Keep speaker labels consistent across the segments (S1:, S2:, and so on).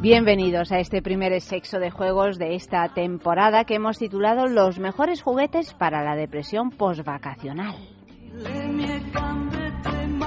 S1: Bienvenidos a este primer sexo de juegos de esta temporada que hemos titulado Los mejores juguetes para la depresión postvacacional.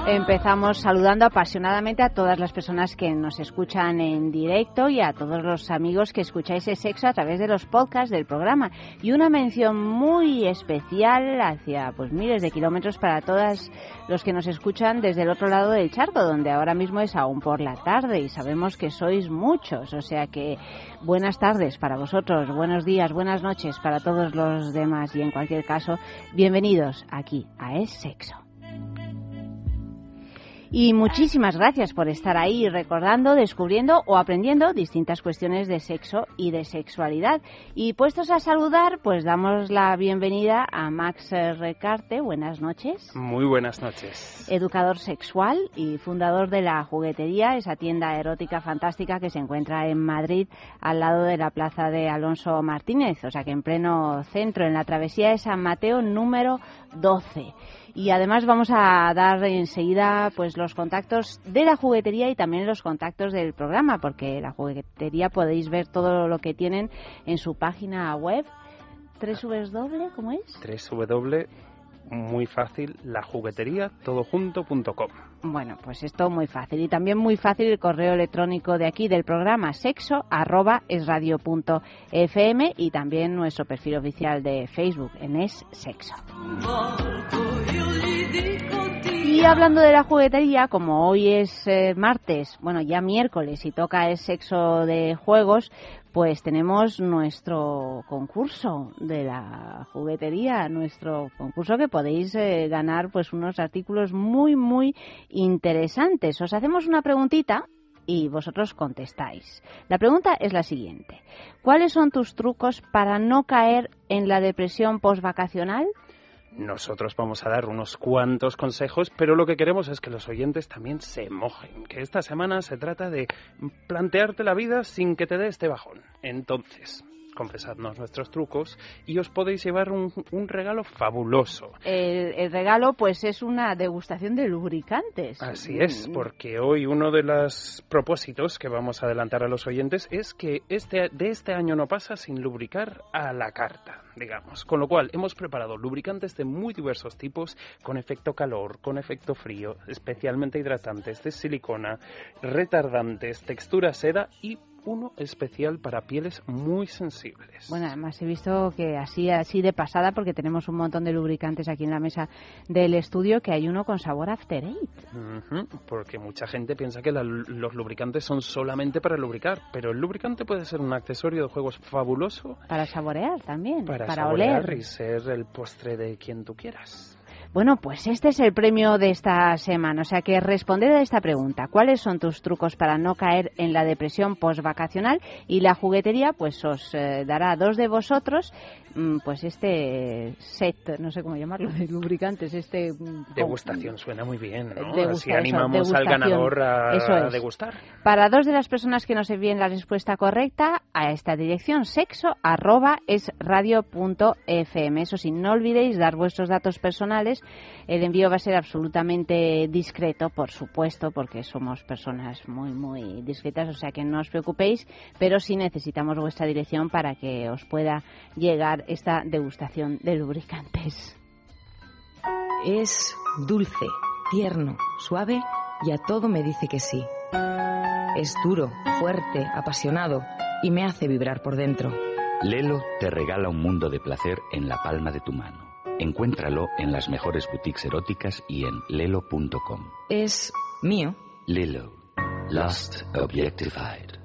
S1: Empezamos saludando apasionadamente a todas las personas que nos escuchan en directo y a todos los amigos que escucháis el sexo a través de los podcasts del programa. Y una mención muy especial hacia pues miles de kilómetros para todos los que nos escuchan desde el otro lado del charco, donde ahora mismo es aún por la tarde y sabemos que sois muchos. O sea que buenas tardes para vosotros, buenos días, buenas noches para todos los demás y en cualquier caso, bienvenidos aquí a Es Sexo. Y muchísimas gracias por estar ahí recordando, descubriendo o aprendiendo distintas cuestiones de sexo y de sexualidad. Y puestos a saludar, pues damos la bienvenida a Max Recarte. Buenas noches.
S2: Muy buenas noches.
S1: Educador sexual y fundador de la juguetería, esa tienda erótica fantástica que se encuentra en Madrid al lado de la plaza de Alonso Martínez, o sea que en pleno centro, en la travesía de San Mateo número 12 y además vamos a dar enseguida pues los contactos de la juguetería y también los contactos del programa porque la juguetería podéis ver todo lo que tienen en su página web www ¿cómo es?
S2: www muy fácil la juguetería todojunto.com.
S1: Bueno, pues esto muy fácil y también muy fácil el correo electrónico de aquí del programa sexo arroba y también nuestro perfil oficial de Facebook en es sexo. Y hablando de la juguetería, como hoy es eh, martes, bueno, ya miércoles y toca el sexo de juegos, pues tenemos nuestro concurso de la juguetería, nuestro concurso que podéis eh, ganar pues unos artículos muy muy interesantes. Os hacemos una preguntita y vosotros contestáis. La pregunta es la siguiente. ¿Cuáles son tus trucos para no caer en la depresión postvacacional?
S2: Nosotros vamos a dar unos cuantos consejos, pero lo que queremos es que los oyentes también se mojen, que esta semana se trata de plantearte la vida sin que te dé este bajón. Entonces, confesadnos nuestros trucos y os podéis llevar un, regalo fabuloso.
S1: El, regalo pues es una degustación de lubricantes.
S2: Así es, porque hoy uno de los propósitos que vamos a adelantar a los oyentes es que este, de este año no pasa sin lubricar a la carta digamos. Con lo cual, hemos preparado lubricantes de muy diversos tipos, con efecto calor, con efecto frío, especialmente hidratantes, de silicona, retardantes, textura seda y uno especial para pieles muy sensibles.
S1: Bueno, además he visto que así, así de pasada, porque tenemos un montón de lubricantes aquí en la mesa del estudio, que hay uno con sabor After Eight.
S2: porque mucha gente piensa que los lubricantes son solamente para lubricar, pero el lubricante puede ser un accesorio de juegos fabuloso.
S1: Para saborear también,
S2: para,
S1: para
S2: saborear
S1: oler.
S2: y ser el postre de quien tú quieras.
S1: Bueno, pues este es el premio de esta semana. O sea que responder a esta pregunta, ¿cuáles son tus trucos para no caer en la depresión postvacacional? Y la juguetería, pues os eh, dará a dos de vosotros, mm, pues este set, no sé cómo llamarlo, de lubricantes, este...
S2: Mm, degustación, suena muy bien, ¿no? Así animamos al ganador a, degustar.
S1: Para dos de las personas que nos envíen la respuesta correcta, a esta dirección, sexo arroba es radio.fm. Eso sí, no olvidéis dar vuestros datos personales el envío va a ser absolutamente discreto, por supuesto, porque somos personas muy, muy discretas, o sea que no os preocupéis, pero sí necesitamos vuestra dirección para que os pueda llegar esta degustación de lubricantes.
S3: Es dulce, tierno, suave y a todo me dice que sí. Es duro, fuerte, apasionado y me hace vibrar por dentro.
S4: Lelo te regala un mundo de placer en la palma de tu mano. Encuéntralo en las mejores boutiques eróticas y en lelo.com.
S3: Es mío.
S4: Lelo. Lust Objectified.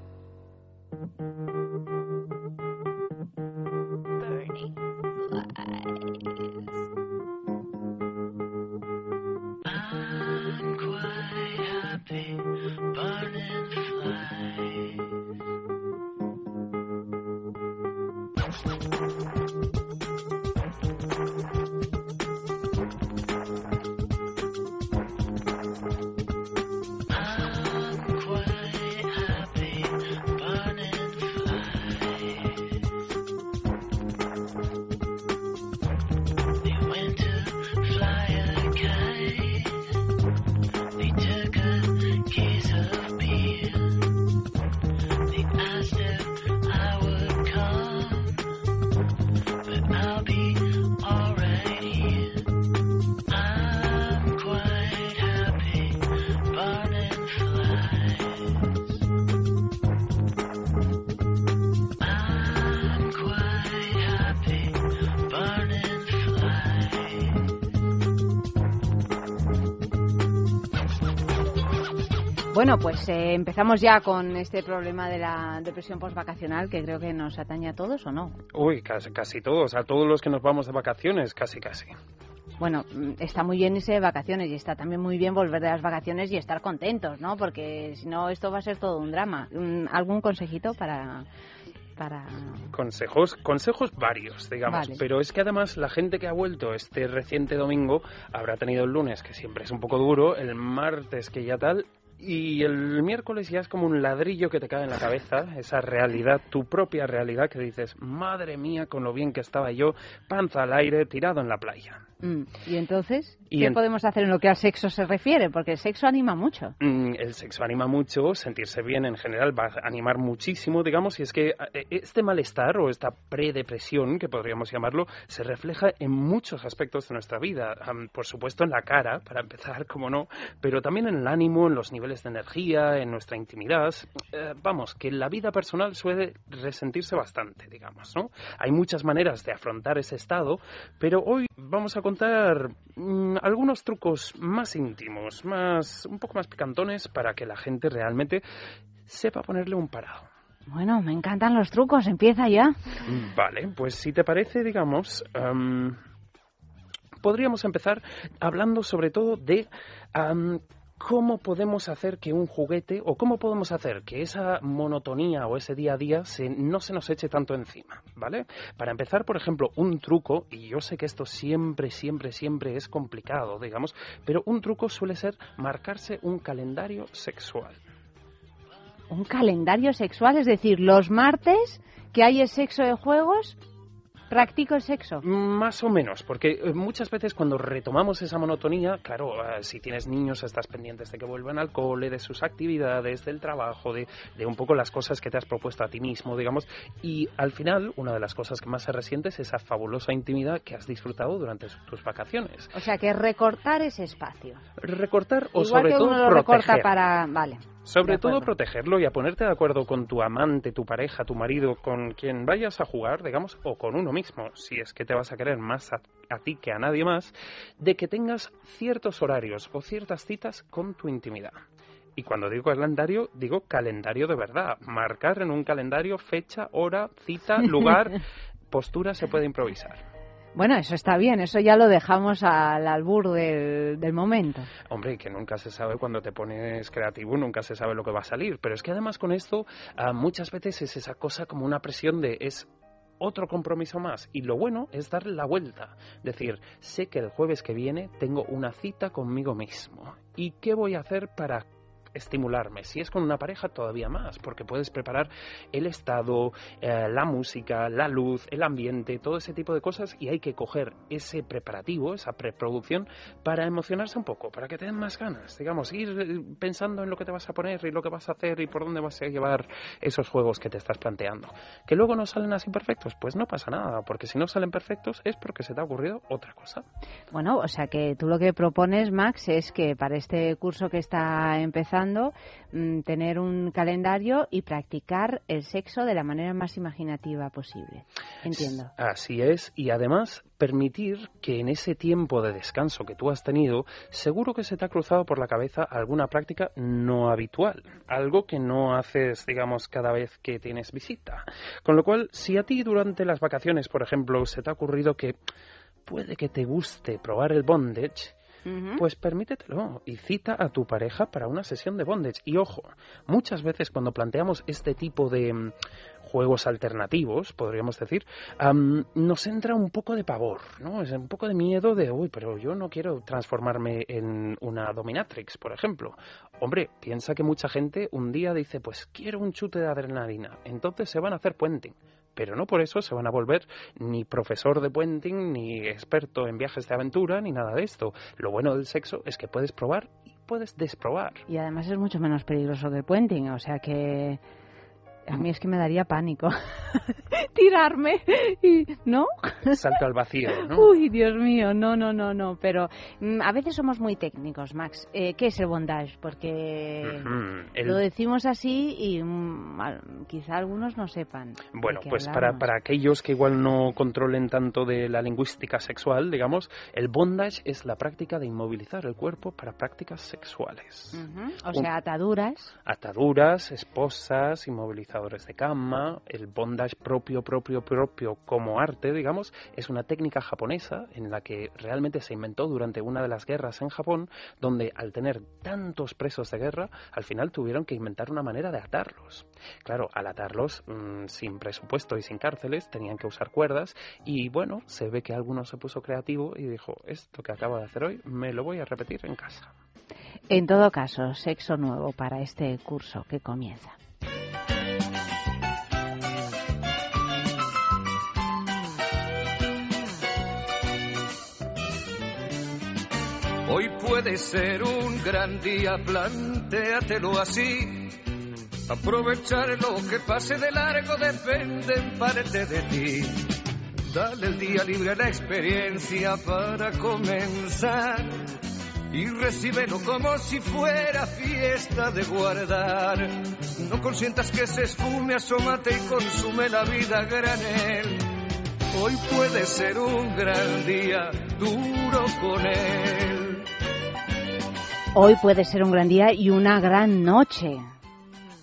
S1: Bueno, pues eh, empezamos ya con este problema de la depresión postvacacional que creo que nos atañe a todos, ¿o no?
S2: Uy, casi, casi todos, a todos los que nos vamos de vacaciones, casi, casi.
S1: Bueno, mm, está muy bien irse de vacaciones y está también muy bien volver de las vacaciones y estar contentos, ¿no? Porque si no, esto va a ser todo un drama. Mm, ¿Algún consejito para, para...
S2: Consejos, consejos varios, digamos.
S1: Vale.
S2: Pero es que además la gente que ha vuelto este reciente domingo habrá tenido el lunes, que siempre es un poco duro, el martes que ya tal, y el miércoles ya es como un ladrillo que te cae en la cabeza, esa realidad, tu propia realidad, que dices, madre mía, con lo bien que estaba yo, panza al aire, tirado en la playa.
S1: Mm, ¿Y entonces?
S2: Y
S1: ¿Qué
S2: en-
S1: podemos hacer en lo que al sexo se refiere? Porque el sexo anima mucho.
S2: Mm, El sexo anima mucho, sentirse bien en general va a animar muchísimo, digamos, y es que eh, este malestar o esta predepresión, que podríamos llamarlo, se refleja en muchos aspectos de nuestra vida. Por supuesto en la cara, para empezar, como no, pero también en el ánimo, en los niveles de energía, en nuestra intimidad. Eh, vamos, que la vida personal suele resentirse bastante, digamos, ¿no? Hay muchas maneras de afrontar ese estado, pero hoy vamos a contar mm, algunos trucos más íntimos, más un poco más picantones para que la gente realmente sepa ponerle un parado.
S1: Bueno, me encantan los trucos. Empieza ya.
S2: Vale, pues si te parece, digamos, am, podríamos empezar hablando sobre todo de am, cómo podemos hacer que un juguete o cómo podemos hacer que esa monotonía o ese día a día se, no se nos eche tanto encima, ¿vale? Para empezar, por ejemplo, un truco, y yo sé que esto siempre, siempre, siempre es complicado, digamos, pero un truco suele ser marcarse un calendario sexual.
S1: Un calendario sexual, es decir, los martes que hay sexo de juegos, practico el sexo.
S2: Más o menos, porque eh, muchas veces cuando retomamos esa monotonía, claro, eh, si tienes niños estás pendientes de que vuelvan al cole, de sus actividades, del trabajo, de, de un poco las cosas que te has propuesto a ti mismo, digamos, y al final una de las cosas que más se resiente es esa fabulosa intimidad que has disfrutado durante tus vacaciones.
S1: O sea, que recortar ese espacio.
S2: Recortar o
S1: Igual
S2: sobre
S1: que
S2: todo
S1: uno lo recorta para... Vale.
S2: Sobre todo protegerlo y a ponerte de acuerdo con tu amante, tu pareja, tu marido, con quien vayas a jugar, digamos, o con uno mismo, si es que te vas a querer más a, a ti que a nadie más, de que tengas ciertos horarios o ciertas citas con tu intimidad. Y cuando digo calendario, digo calendario de verdad. Marcar en un calendario fecha, hora, cita, lugar, postura se puede improvisar.
S1: Bueno, eso está bien, eso ya lo dejamos al albur del, del momento.
S2: Hombre, que nunca se sabe cuando te pones creativo, nunca se sabe lo que va a salir. Pero es que además con esto ah, muchas veces es esa cosa como una presión de es otro compromiso más. Y lo bueno es darle la vuelta. Decir, sé que el jueves que viene tengo una cita conmigo mismo. ¿Y qué voy a hacer para estimularme. Si es con una pareja, todavía más, porque puedes preparar el estado, eh, la música, la luz, el ambiente, todo ese tipo de cosas y hay que coger ese preparativo, esa preproducción, para emocionarse un poco, para que te den más ganas, digamos, ir eh, pensando en lo que te vas a poner y lo que vas a hacer y por dónde vas a llevar esos juegos que te estás planteando. Que luego no salen así perfectos, pues no pasa nada, porque si no salen perfectos es porque se te ha ocurrido otra cosa.
S1: Bueno, o sea que tú lo que propones, Max, es que para este curso que está empezando, mm, tener un calendario y practicar el sexo de la manera más imaginativa posible. Entiendo.
S2: Así es, y además permitir que en ese tiempo de descanso que tú has tenido, seguro que se te ha cruzado por la cabeza alguna práctica no habitual, algo que no haces, digamos, cada vez que tienes visita. Con lo cual, si a ti durante las vacaciones, por ejemplo, se te ha ocurrido que puede que te guste probar el bondage, Pues permítetelo y cita a tu pareja para una sesión de bondage. Y ojo, muchas veces cuando planteamos este tipo de mm, juegos alternativos, podríamos decir, nos entra un poco de pavor, ¿no? Es un poco de miedo de, uy, pero yo no quiero transformarme en una dominatrix, por ejemplo. Hombre, piensa que mucha gente un día dice, pues quiero un chute de adrenalina, entonces se van a hacer puenting. Pero no por eso se van a volver ni profesor de puenting, ni experto en viajes de aventura, ni nada de esto. Lo bueno del sexo es que puedes probar y puedes desprobar.
S1: Y además es mucho menos peligroso que el puenting, o sea que a mí es que me daría pánico tirarme y no
S2: salto al vacío ¿no?
S1: uy Dios mío no no no no pero mm, a veces somos muy técnicos Max. Eh, qué es el bondage porque lo decimos así y mm, quizá algunos no sepan
S2: bueno pues para, para aquellos que igual no controlen tanto de la lingüística sexual digamos el bondage es la práctica de inmovilizar el cuerpo para prácticas sexuales.
S1: O sea ataduras.
S2: ataduras esposas inmovilizadores de cama el bondage propio, propio, propio como arte, digamos, es una técnica japonesa en la que realmente se inventó durante una de las guerras en Japón, donde al tener tantos presos de guerra, al final tuvieron que inventar una manera de atarlos. Claro, al atarlos mm, sin presupuesto y sin cárceles, tenían que usar cuerdas y bueno, se ve que alguno se puso creativo y dijo, esto que acabo de hacer hoy, me lo voy a repetir en casa.
S1: En todo caso, sexo nuevo para este curso que comienza.
S5: Puede ser un gran día, plantéatelo así. Aprovechar lo que pase de largo depende en parte de ti. Dale el día libre a la experiencia para comenzar y recíbelo como si fuera fiesta de guardar. No consientas que se esfume, asómate y consume la vida granel. Hoy puede ser un gran día, duro con él.
S1: Hoy puede ser un gran día y una gran noche.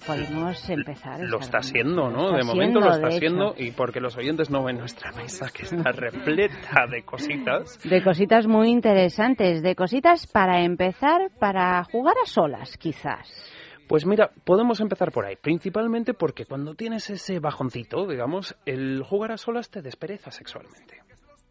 S1: Podemos empezar.
S2: Lo está haciendo, ¿no? de momento lo está haciendo y porque los oyentes no ven nuestra mesa que está repleta de cositas.
S1: De cositas muy interesantes, de cositas para empezar, para jugar a solas, quizás.
S2: Pues mira, podemos empezar por ahí, principalmente porque cuando tienes ese bajoncito, digamos, el jugar a solas te despereza sexualmente.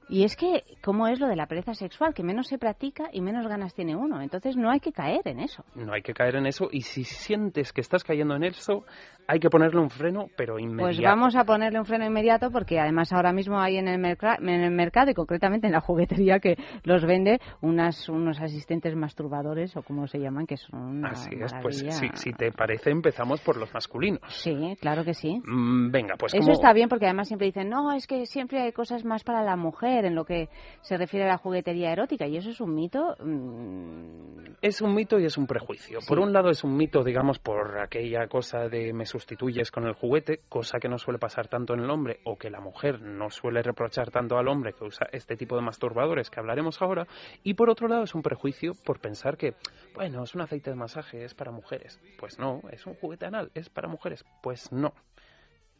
S1: Y es que, ¿cómo es lo de la pereza sexual? Que menos se practica y menos ganas tiene uno. Entonces no hay que caer en eso.
S2: No hay que caer en eso y si sientes que estás cayendo en eso, hay que ponerle un freno, pero inmediato.
S1: Pues vamos a ponerle un freno inmediato porque además ahora mismo hay en el, en el mercado y concretamente en la juguetería que los vende unas, unos asistentes masturbadores o como se llaman, que son una
S2: Así es, pues si, te parece empezamos por los masculinos.
S1: Sí, claro que sí.
S2: Mm, venga, pues
S1: Eso está bien porque además siempre dicen, no, es que siempre hay cosas más para la mujer en lo que se refiere a la juguetería erótica y eso es un mito.
S2: Mm. Es un mito y es un prejuicio. Por un lado es un mito, digamos, por aquella cosa de me sustituyes con el juguete, cosa que no suele pasar tanto en el hombre o que la mujer no suele reprochar tanto al hombre que usa este tipo de masturbadores que hablaremos ahora. Y por otro lado es un prejuicio por pensar que, bueno, es un aceite de masaje, es para mujeres. Pues no, es un juguete anal, es para mujeres. Pues no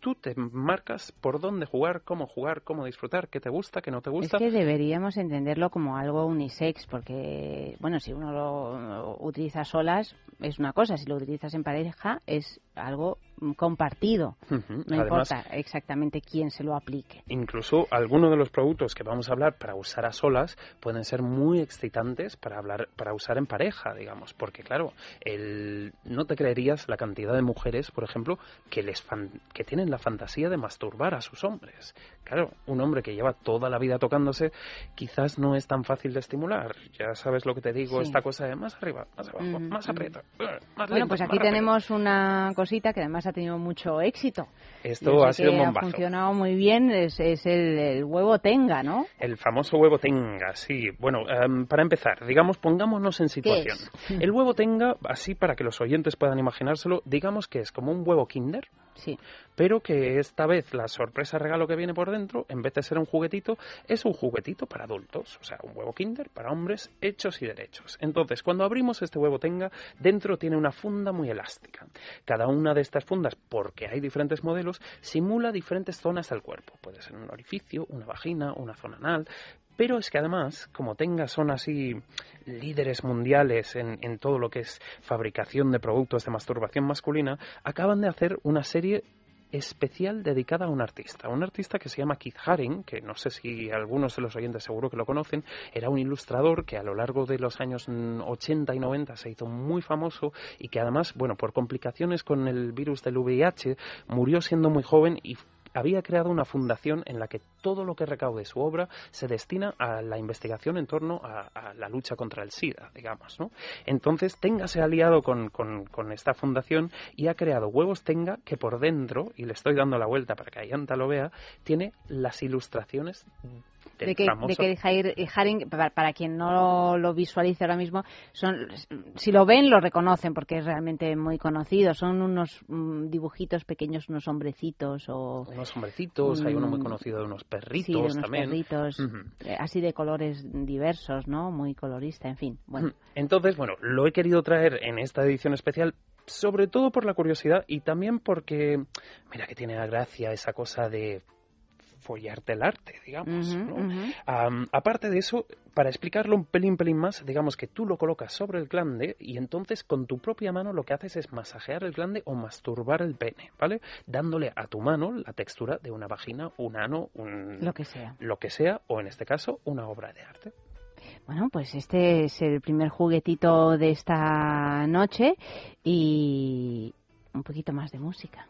S2: tú te marcas por dónde jugar, cómo jugar, cómo disfrutar, qué te gusta, qué no te gusta.
S1: Es que deberíamos entenderlo como algo unisex, porque, bueno, si uno lo utiliza solas es una cosa, si lo utilizas en pareja es algo compartido. No importa exactamente quién se lo aplique.
S2: Incluso algunos de los productos que vamos a hablar para usar a solas pueden ser muy excitantes para hablar, para usar en pareja, digamos, porque claro, el, no te creerías la cantidad de mujeres, por ejemplo, que les que tienen la fantasía de masturbar a sus hombres. Claro, un hombre que lleva toda la vida tocándose, quizás no es tan fácil de estimular. Ya sabes lo que te digo, esta cosa de más arriba, más abajo, más aprieta, más
S1: Bueno, pues aquí tenemos una cosita que además ha tenido mucho éxito.
S2: Esto ha sido un bombazo.
S1: Ha funcionado muy bien, es, el, huevo tenga, ¿no?
S2: El famoso huevo tenga, sí. Bueno, em, para empezar, digamos, pongámonos en situación. El huevo tenga, así para que los oyentes puedan imaginárselo, digamos que es como un huevo kinder,
S1: Sí.
S2: Pero que esta vez la sorpresa regalo que viene por dentro, en vez de ser un juguetito, es un juguetito para adultos. O sea, un huevo Kinder para hombres hechos y derechos. Entonces, cuando abrimos este huevo tenga, dentro tiene una funda muy elástica. Cada una de estas fundas, porque hay diferentes modelos, simula diferentes zonas del cuerpo. Puede ser un orificio, una vagina, una zona anal, pero es que además, como Tenga son así líderes mundiales en, en, todo lo que es fabricación de productos de masturbación masculina, acaban de hacer una serie especial dedicada a un artista, un artista que se llama Keith Haring, que no sé si algunos de los oyentes seguro que lo conocen, era un ilustrador que a lo largo de los años 80 y 90 se hizo muy famoso y que además, bueno, por complicaciones con el virus del VIH, murió siendo muy joven y había creado una fundación en la que todo lo que recaude su obra se destina a la investigación en torno a, la lucha contra el SIDA, digamos, ¿no? Entonces, Tenga se ha aliado con, con, esta fundación y ha creado Huevos Tenga, que por dentro, y le estoy dando la vuelta para que Ayanta lo vea, tiene las ilustraciones
S1: de que, de que Haring, para, quien no lo visualice ahora mismo, son, si lo ven lo reconocen porque es realmente muy conocido. Son unos mm, dibujitos pequeños, unos hombrecitos o...
S2: Unos hombrecitos, hay uno muy conocido de unos perritos
S1: sí, de unos
S2: también.
S1: perritos, eh, así de colores diversos, ¿no? Muy colorista, en fin. Bueno.
S2: Entonces, bueno, lo he querido traer en esta edición especial sobre todo por la curiosidad y también porque, mira que tiene la gracia esa cosa de follarte el arte, digamos. aparte de eso, para explicarlo un pelín, pelín más, digamos que tú lo colocas sobre el glande y entonces con tu propia mano lo que haces es masajear el glande o masturbar el pene, ¿vale? Dándole a tu mano la textura de una vagina, un ano, un...
S1: Lo que sea.
S2: Lo que sea, o en este caso, una obra de arte.
S1: Bueno, pues este es el primer juguetito de esta noche y un poquito más de música.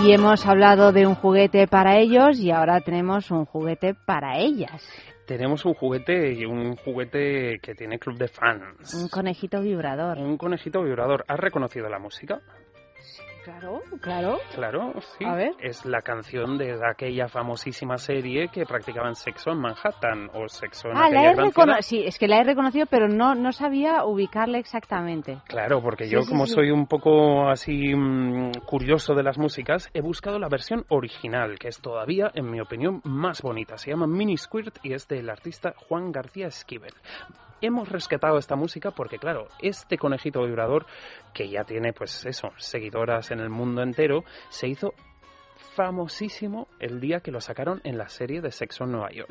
S1: Y hemos hablado de un juguete para ellos y ahora tenemos un juguete para ellas.
S2: Tenemos un juguete y un juguete que tiene club de fans.
S1: Un conejito vibrador.
S2: Un conejito vibrador. ¿Has reconocido la música?
S1: Claro, claro.
S2: Claro, sí. A ver. Es la canción de aquella famosísima serie que practicaban sexo en Manhattan o sexo en
S1: ah, la he Sí, es que la he reconocido, pero no, no sabía ubicarla exactamente.
S2: Claro, porque yo como soy un poco así mm, curioso de las músicas, he buscado la versión original, que es todavía, en mi opinión, más bonita. Se llama Mini Squirt y es del artista Juan García Esquivel hemos rescatado esta música porque, claro, este conejito vibrador, que ya tiene, pues eso, seguidoras en el mundo entero, se hizo famosísimo el día que lo sacaron en la serie de Sexo en Nueva York.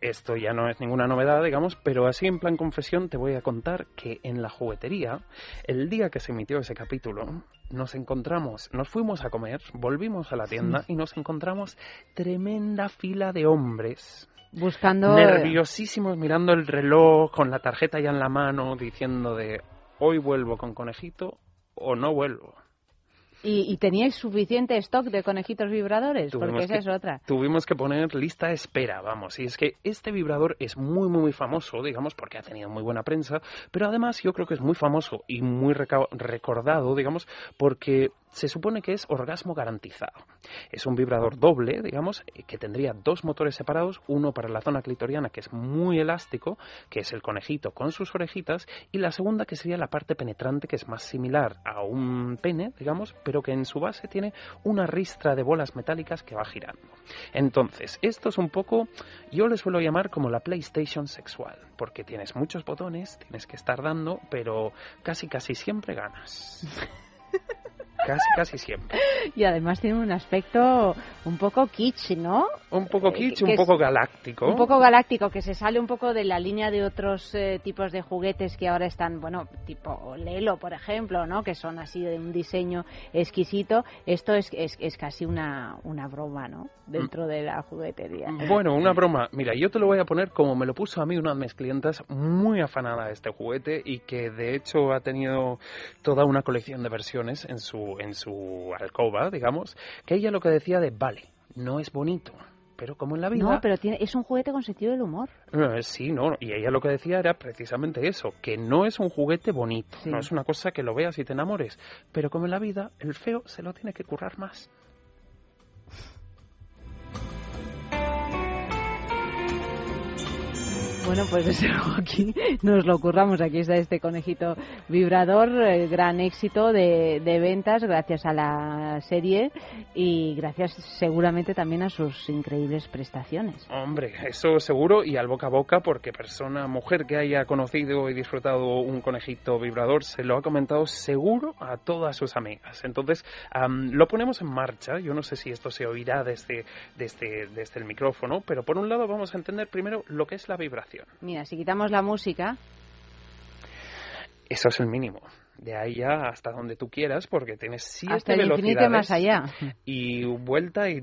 S2: Esto ya no es ninguna novedad, digamos, pero así en plan confesión te voy a contar que en la juguetería, el día que se emitió ese capítulo, nos encontramos, nos fuimos a comer, volvimos a la tienda y nos encontramos tremenda fila de hombres
S1: buscando
S2: nerviosísimos mirando el reloj con la tarjeta ya en la mano diciendo de hoy vuelvo con conejito o no vuelvo
S1: ¿Y, y teníais suficiente stock de conejitos vibradores? Porque esa es otra.
S2: Tuvimos que poner lista de espera, vamos. Y es que este vibrador es muy, muy, muy famoso, digamos, porque ha tenido muy buena prensa, pero además yo creo que es muy famoso y muy recordado, digamos, porque se supone que es orgasmo garantizado. Es un vibrador doble, digamos, eh, que tendría dos motores separados, uno para la zona clitoriana, que es muy elástico, que es el conejito con sus orejitas, y la segunda que sería la parte penetrante, que es más similar a un pene, digamos, pero que en su base tiene una ristra de bolas metálicas que va girando. Entonces, esto es un poco, yo le suelo llamar como la PlayStation sexual, porque tienes muchos botones, tienes que estar dando, pero casi casi siempre ganas. Casi, casi siempre.
S1: Y además tiene un aspecto un poco kitsch, ¿no?
S2: Un poco eh, kitsch, un poco galáctico.
S1: Un poco galáctico, que se sale un poco de la línea de otros eh, tipos de juguetes que ahora están, bueno, tipo Lelo, por ejemplo, ¿no? Que son así de un diseño exquisito. Esto es, es, es casi una, una broma, ¿no? Dentro de la juguetería.
S2: Bueno, una broma. Mira, yo te lo voy a poner como me lo puso a mí una de mis clientas muy afanada de este juguete y que de hecho ha tenido toda una colección de versiones en su en su alcoba, digamos, que ella lo que decía de, vale, no es bonito, pero como en la vida...
S1: No, pero tiene, es un juguete con sentido del humor.
S2: Eh, sí, no, y ella lo que decía era precisamente eso, que no es un juguete bonito, no es una cosa que lo veas y te enamores, pero como en la vida, el feo se lo tiene que currar más.
S1: Bueno, pues desde luego aquí nos lo curramos. Aquí está este conejito vibrador, eh, gran éxito de, de, ventas gracias a la serie y gracias seguramente también a sus increíbles prestaciones.
S2: Hombre, eso seguro y al boca a boca porque persona, mujer que haya conocido y disfrutado un conejito vibrador se lo ha comentado seguro a todas sus amigas. Entonces, lo ponemos en marcha. Yo no sé si esto se oirá desde, desde, desde el micrófono, pero por un lado vamos a entender primero lo que es la vibración
S1: Mira, si quitamos la música.
S2: Eso es el mínimo. De ahí ya hasta donde tú quieras, porque tienes siete
S1: hasta el infinito más allá.
S2: Y vuelta y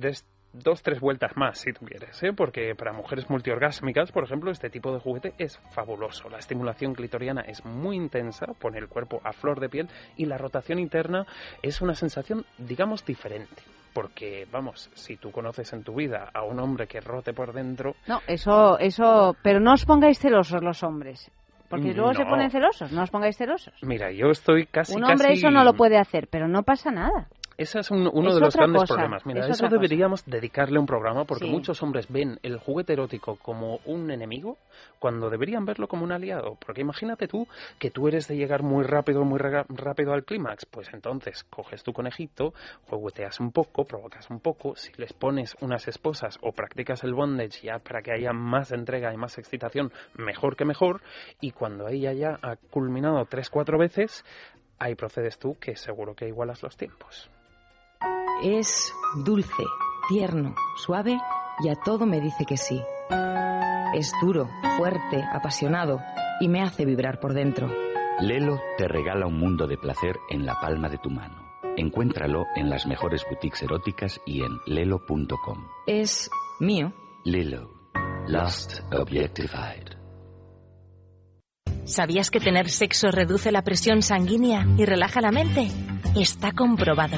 S2: dos, tres vueltas más, si tú quieres, ¿eh? porque para mujeres multiorgásmicas, por ejemplo, este tipo de juguete es fabuloso. La estimulación clitoriana es muy intensa, pone el cuerpo a flor de piel y la rotación interna es una sensación, digamos, diferente porque vamos, si tú conoces en tu vida a un hombre que rote por dentro...
S1: No, eso, eso, pero no os pongáis celosos los hombres. Porque luego se ponen celosos, no os pongáis celosos.
S2: Mira, yo estoy casi...
S1: Un hombre eso no lo puede hacer, pero no pasa nada.
S2: Ese es uno de los grandes problemas. Mira, eso deberíamos dedicarle un programa porque muchos hombres ven el juguete erótico como un enemigo cuando deberían verlo como un aliado. Porque imagínate tú que tú eres de llegar muy rápido, muy rápido al clímax. Pues entonces coges tu conejito, jugueteas un poco, provocas un poco. Si les pones unas esposas o practicas el bondage ya para que haya más entrega y más excitación, mejor que mejor. Y cuando ella ya ha culminado tres, cuatro veces, ahí procedes tú que seguro que igualas los tiempos.
S3: Es dulce, tierno, suave y a todo me dice que sí. Es duro, fuerte, apasionado y me hace vibrar por dentro.
S4: Lelo te regala un mundo de placer en la palma de tu mano. Encuéntralo en las mejores boutiques eróticas y en lelo.com.
S3: Es mío.
S4: Lelo. Last Objectified.
S6: ¿Sabías que tener sexo reduce la presión sanguínea y relaja la mente? Está comprobado.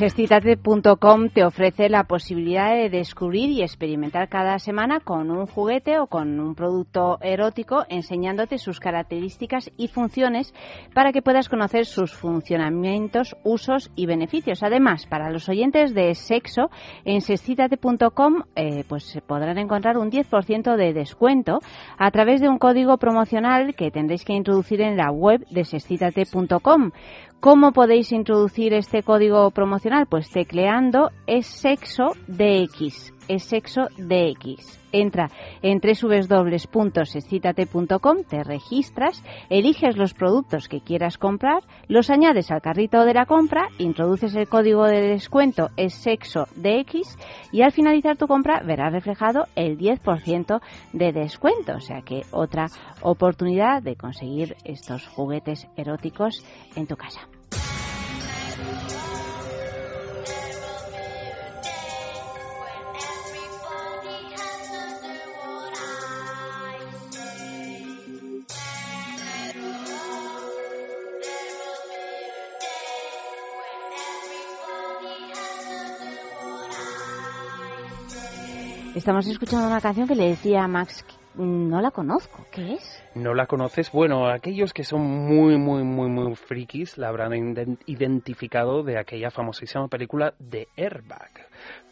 S1: Sexcitate.com te ofrece la posibilidad de descubrir y experimentar cada semana con un juguete o con un producto erótico enseñándote sus características y funciones para que puedas conocer sus funcionamientos, usos y beneficios. Además, para los oyentes de sexo, en sexcitate.com eh, pues podrán encontrar un 10% de descuento a través de un código promocional que tendréis que introducir en la web de sexcitate.com. ¿Cómo podéis introducir este código promocional? Pues tecleando es sexo DX, es sexo DX. Entra en www.sexcitate.com, te registras, eliges los productos que quieras comprar, los añades al carrito de la compra, introduces el código de descuento es sexo DX y al finalizar tu compra verás reflejado el 10% de descuento. O sea que otra oportunidad de conseguir estos juguetes eróticos en tu casa. Estamos escuchando una canción que le decía a Max, no la conozco, ¿qué es?
S2: ¿No la conoces? Bueno, aquellos que son muy, muy, muy, muy frikis la habrán identificado de aquella famosísima película de Airbag.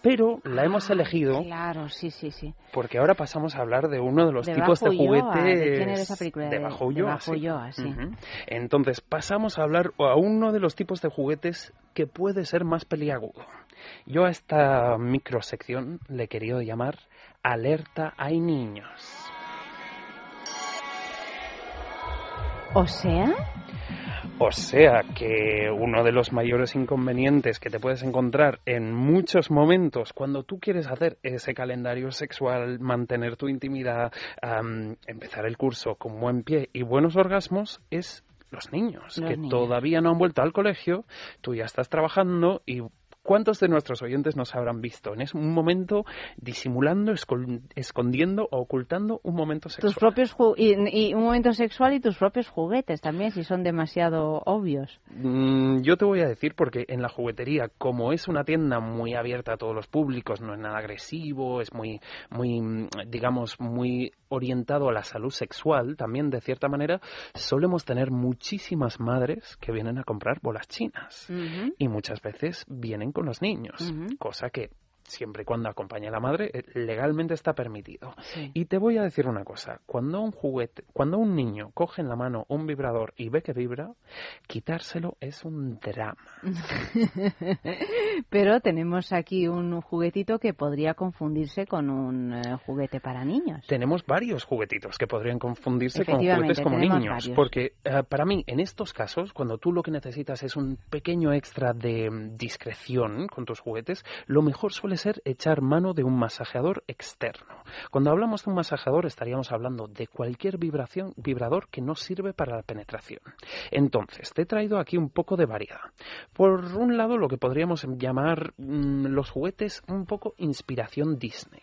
S2: Pero la hemos ah, elegido.
S1: Claro, sí, sí, sí.
S2: Porque ahora pasamos a hablar de uno de los tipos de juguetes.
S1: ¿De quién era esa película?
S2: De Bajo Yo.
S1: sí.
S2: Entonces, pasamos a hablar a uno de los tipos de juguetes que puede ser más peliagudo. Yo a esta microsección le he querido llamar Alerta hay niños.
S1: O sea...
S2: O sea que uno de los mayores inconvenientes que te puedes encontrar en muchos momentos cuando tú quieres hacer ese calendario sexual, mantener tu intimidad, empezar el curso con buen pie y buenos orgasmos es los niños, que todavía no han vuelto al colegio, tú ya estás trabajando y ¿Cuántos de nuestros oyentes nos habrán visto en ese un momento disimulando, escondiendo o ocultando un momento sexual?
S1: Tus propios y, un momento sexual y tus propios juguetes también, si son demasiado obvios.
S2: Mm, yo te voy a decir porque en la juguetería, como es una tienda muy abierta a todos los públicos, no es nada agresivo, es muy, muy, digamos, muy orientado a la salud sexual, también de cierta manera solemos tener muchísimas madres que vienen a comprar bolas chinas y muchas veces vienen con los niños, cosa que siempre y cuando acompañe a la madre, eh, legalmente está permitido. Y te voy a decir una cosa, cuando un juguete, cuando un niño coge en la mano un vibrador y ve que vibra, quitárselo es un drama.
S1: Pero tenemos aquí un juguetito que podría confundirse con un eh, juguete para niños.
S2: Tenemos varios juguetitos que podrían confundirse con juguetes como niños, porque eh, para mí en estos casos, cuando tú lo que necesitas es un pequeño extra de mm, discreción con tus juguetes, lo mejor suele ser echar mano de un masajeador externo. Cuando hablamos de un masajeador estaríamos hablando de cualquier vibración, vibrador que no sirve para la penetración. Entonces, te he traído aquí un poco de variedad. Por un lado, lo que podríamos llamar mm, los juguetes un poco inspiración Disney.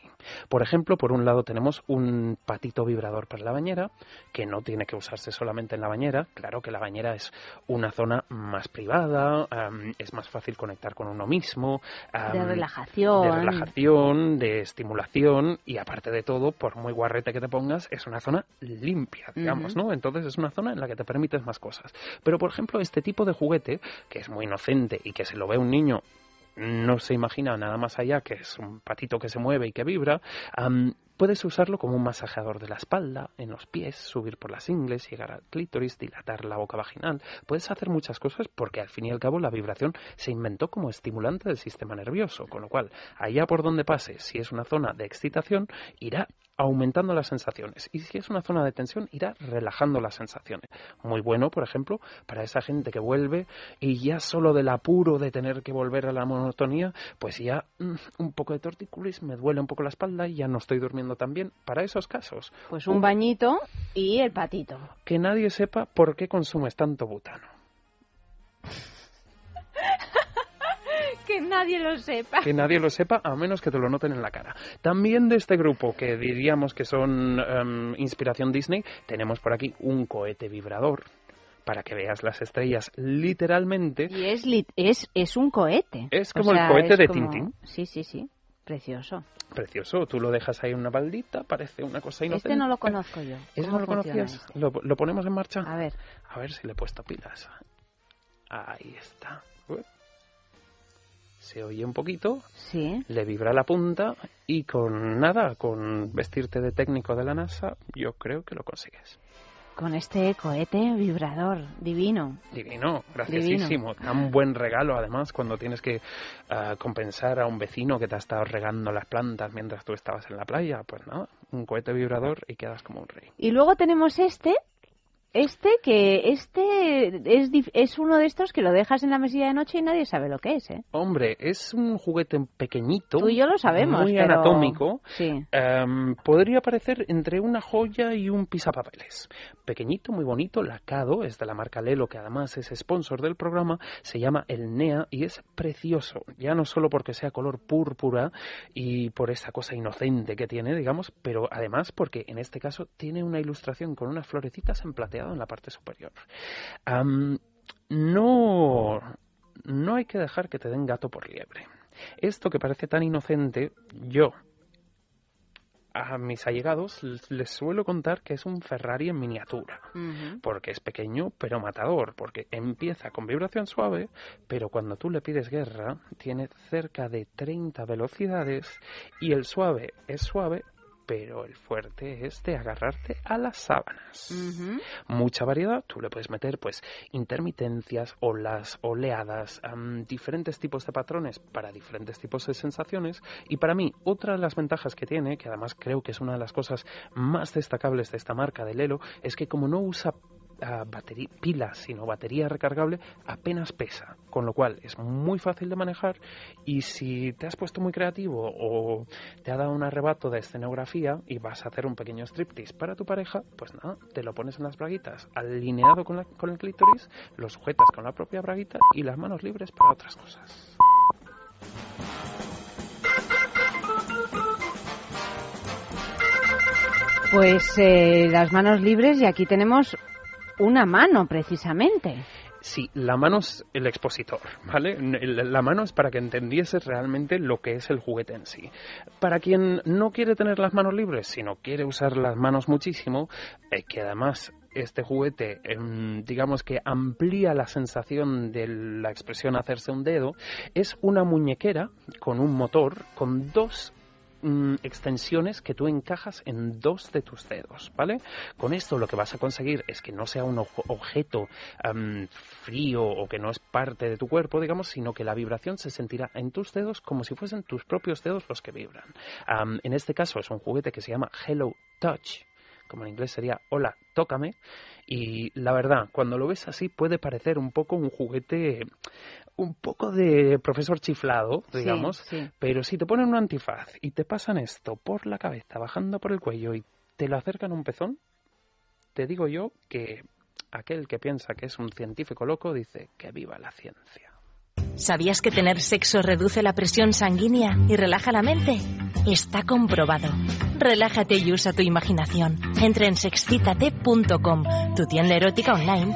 S2: Por ejemplo, por un lado tenemos un patito vibrador para la bañera, que no tiene que usarse solamente en la bañera. Claro que la bañera es una zona más privada, es más fácil conectar con uno mismo.
S1: de relajación
S2: de relajación, de estimulación y aparte de todo, por muy guarrete que te pongas, es una zona limpia, digamos, ¿no? Entonces es una zona en la que te permites más cosas. Pero por ejemplo, este tipo de juguete, que es muy inocente y que se lo ve un niño no se imagina nada más allá que es un patito que se mueve y que vibra, Puedes usarlo como un masajeador de la espalda, en los pies, subir por las ingles, llegar al clítoris, dilatar la boca vaginal. Puedes hacer muchas cosas porque al fin y al cabo la vibración se inventó como estimulante del sistema nervioso, con lo cual allá por donde pase, si es una zona de excitación, irá aumentando las sensaciones. Y si es una zona de tensión, irá relajando las sensaciones. Muy bueno, por ejemplo, para esa gente que vuelve y ya solo del apuro de tener que volver a la monotonía, pues ya mm, un poco de torticolis, me duele un poco la espalda y ya no estoy durmiendo tan bien. Para esos casos.
S1: Pues un bañito y el patito.
S2: Que nadie sepa por qué consumes tanto butano.
S1: Que nadie lo sepa.
S2: Que nadie lo sepa, a menos que te lo noten en la cara. También de este grupo, que diríamos que son em, inspiración Disney, tenemos por aquí un cohete vibrador para que veas las estrellas literalmente.
S1: Y es, es, es un cohete.
S2: Es como el cohete de Tintín.
S1: Sí, sí, sí. Precioso.
S2: Precioso. Tú lo dejas ahí en una baldita, parece una cosa inocente.
S1: Este no lo conozco yo.
S2: ¿Este no lo conocías? Este? ¿Lo, ¿Lo, ponemos en marcha?
S1: A ver.
S2: A ver si le he puesto pilas. Ahí está se oye un poquito,
S1: sí.
S2: le vibra la punta y con nada, con vestirte de técnico de la NASA, yo creo que lo consigues.
S1: Con este cohete vibrador divino.
S2: Divino, graciosísimo. Tan buen regalo, además, cuando tienes que ah, compensar a un vecino que te ha estado regando las plantas mientras tú estabas en la playa. Pues nada, un cohete vibrador y quedas como un rey.
S1: Y luego tenemos este, este que este es, es uno de estos que lo dejas en la mesilla de noche y nadie sabe lo que es, ¿eh?
S2: Hombre, es un juguete pequeñito.
S1: Tú y yo lo sabemos,
S2: Muy anatómico.
S1: Sí.
S2: Em, podría parecer entre una joya y un pisapapeles. Pequeñito, muy bonito, lacado, es de la marca Lelo, que además es sponsor del programa. Se llama el NEA y es precioso. Ya no solo porque sea color púrpura y por esa cosa inocente que tiene, digamos, pero además porque en este caso tiene una ilustración con unas florecitas en plateado en la parte superior. no, no hay que dejar que te den gato por liebre. Esto que parece tan inocente, yo a mis allegados les suelo contar que es un Ferrari en miniatura, porque es pequeño pero matador, porque empieza con vibración suave, pero cuando tú le pides guerra tiene cerca de 30 velocidades y el suave es suave pero el fuerte es de agarrarte a las sábanas. Mucha variedad, tú le puedes meter pues intermitencias, olas, oleadas, diferentes tipos de patrones para diferentes tipos de sensaciones y para mí otra de las ventajas que tiene, que además creo que es una de las cosas más destacables de esta marca de Lelo, es que como no usa a pilas, sino batería recargable, apenas pesa, con lo cual es muy fácil de manejar y si te has puesto muy creativo o te ha dado un arrebato de escenografía y vas a hacer un pequeño striptease para tu pareja, pues nada, te lo pones en las braguitas, alineado con, la, con el clítoris, lo sujetas con la propia braguita y las manos libres para otras cosas.
S1: Pues eh, las manos libres y aquí tenemos una mano precisamente.
S2: Sí, la mano es el expositor, ¿vale? La mano es para que entendieses realmente lo que es el juguete en sí. Para quien no quiere tener las manos libres, sino quiere usar las manos muchísimo, eh, que además este juguete, em, digamos que amplía la sensación de la expresión hacerse un dedo, es una muñequera con un motor, con dos Mm, extensiones que tú encajas en dos de tus dedos, ¿vale? Con esto lo que vas a conseguir es que no sea un objeto frío o que no es parte de tu cuerpo, digamos, sino que la vibración se sentirá en tus dedos como si fuesen tus propios dedos los que vibran. en este caso es un juguete que se llama Hello Touch como en inglés sería hola, tócame. Y la verdad, cuando lo ves así puede parecer un poco un juguete un poco de profesor chiflado, digamos, pero si te ponen un antifaz y te pasan esto por la cabeza, bajando por el cuello y te lo acercan un pezón, te digo yo que aquel que piensa que es un científico loco dice que viva la ciencia.
S6: ¿Sabías que tener sexo reduce la presión sanguínea y relaja la mente? Está comprobado. Relájate y usa tu imaginación. Entra en sexcitate.com, tu tienda erótica online,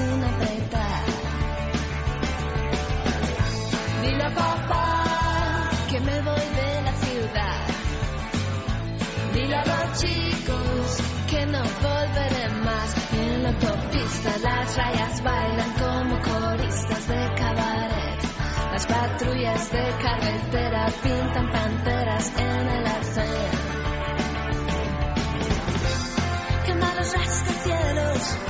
S7: Sin apretar. Dile a papá que me voy de la ciudad. Dile a los chicos que no volveré más. En la autopista las rayas bailan como coristas de cabaret. Las patrullas de carretera pintan panteras en el arcén. los rascacielos,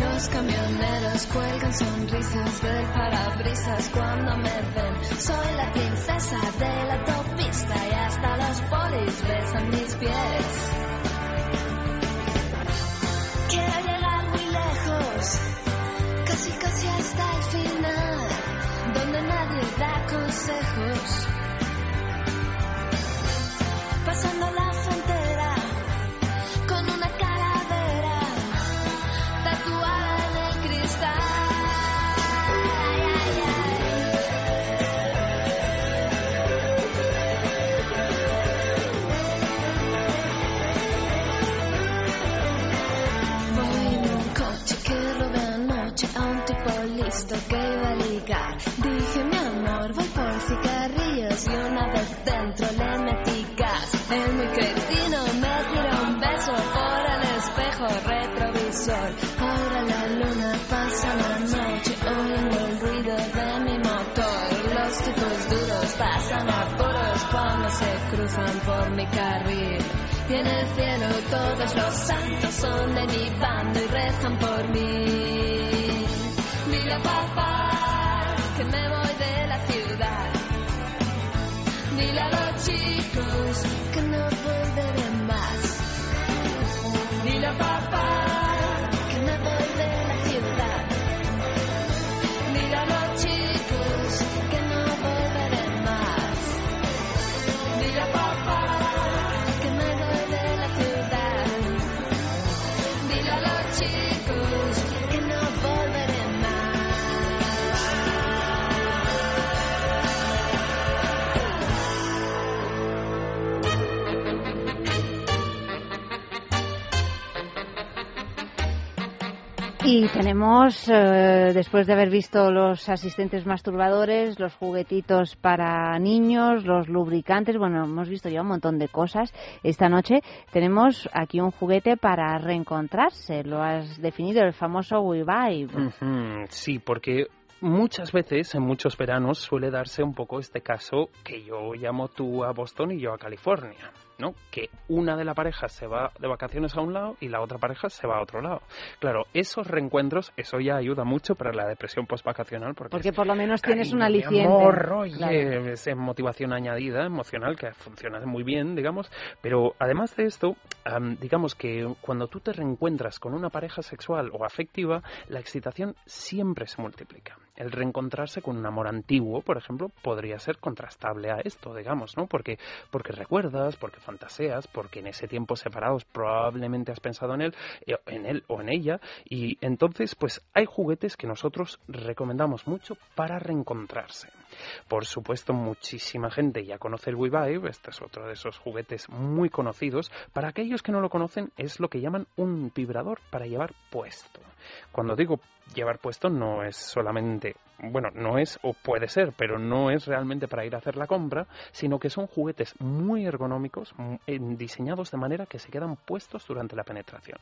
S7: los camioneros cuelgan sonrisas del parabrisas cuando me ven. Soy la princesa de la autopista y hasta los polis besan mis pies. Quiero llegar muy lejos, casi casi hasta el final, donde nadie da consejos. Pasando la listo que iba a ligar. Dije, mi amor, voy por cigarrillos y una vez dentro le metí gas. El muy cretino me tiró un beso por el espejo retrovisor. Ahora la luna pasa la noche oyendo el ruido de mi motor. Los tipos duros pasan apuros cuando se cruzan por mi carril. Y en el cielo todos los santos son de mi bando y rezan por mí. Dile a papá
S1: Y tenemos, eh, después de haber visto los asistentes masturbadores, los juguetitos para niños, los lubricantes, bueno, hemos visto ya un montón de cosas. Esta noche tenemos aquí un juguete para reencontrarse. Lo has definido, el famoso We Vibe.
S2: Ujú, Sí, porque muchas veces, en muchos veranos, suele darse un poco este caso que yo llamo tú a Boston y yo a California. ¿No? Que una de la pareja se va de vacaciones a un lado y la otra pareja se va a otro lado. Claro, esos reencuentros, eso ya ayuda mucho para la depresión postvacacional porque,
S1: Porque por lo menos tienes un
S2: cariño, mi
S1: aliciente.
S2: amor,
S1: Claro.
S2: es motivación añadida, emocional, que funciona muy bien, digamos. Pero además de esto, am, digamos que cuando tú te reencuentras con una pareja sexual o afectiva, la excitación siempre se multiplica. El reencontrarse con un amor antiguo, por ejemplo, podría ser contrastable a esto, digamos, ¿no? Porque, porque recuerdas, porque fantaseas, porque en ese tiempo separados probablemente has pensado en él, eh, en él o en ella, y entonces, pues hay juguetes que nosotros recomendamos mucho para reencontrarse. Por supuesto, muchísima gente ya conoce el WeVibe, este es otro de esos juguetes muy conocidos. Para aquellos que no lo conocen, es lo que llaman un vibrador para llevar puesto. Cuando digo llevar puesto, no es solamente, bueno, no es o puede ser, pero no es realmente para ir a hacer la compra, sino que son juguetes muy ergonómicos, en- diseñados de manera que se quedan puestos durante la penetración.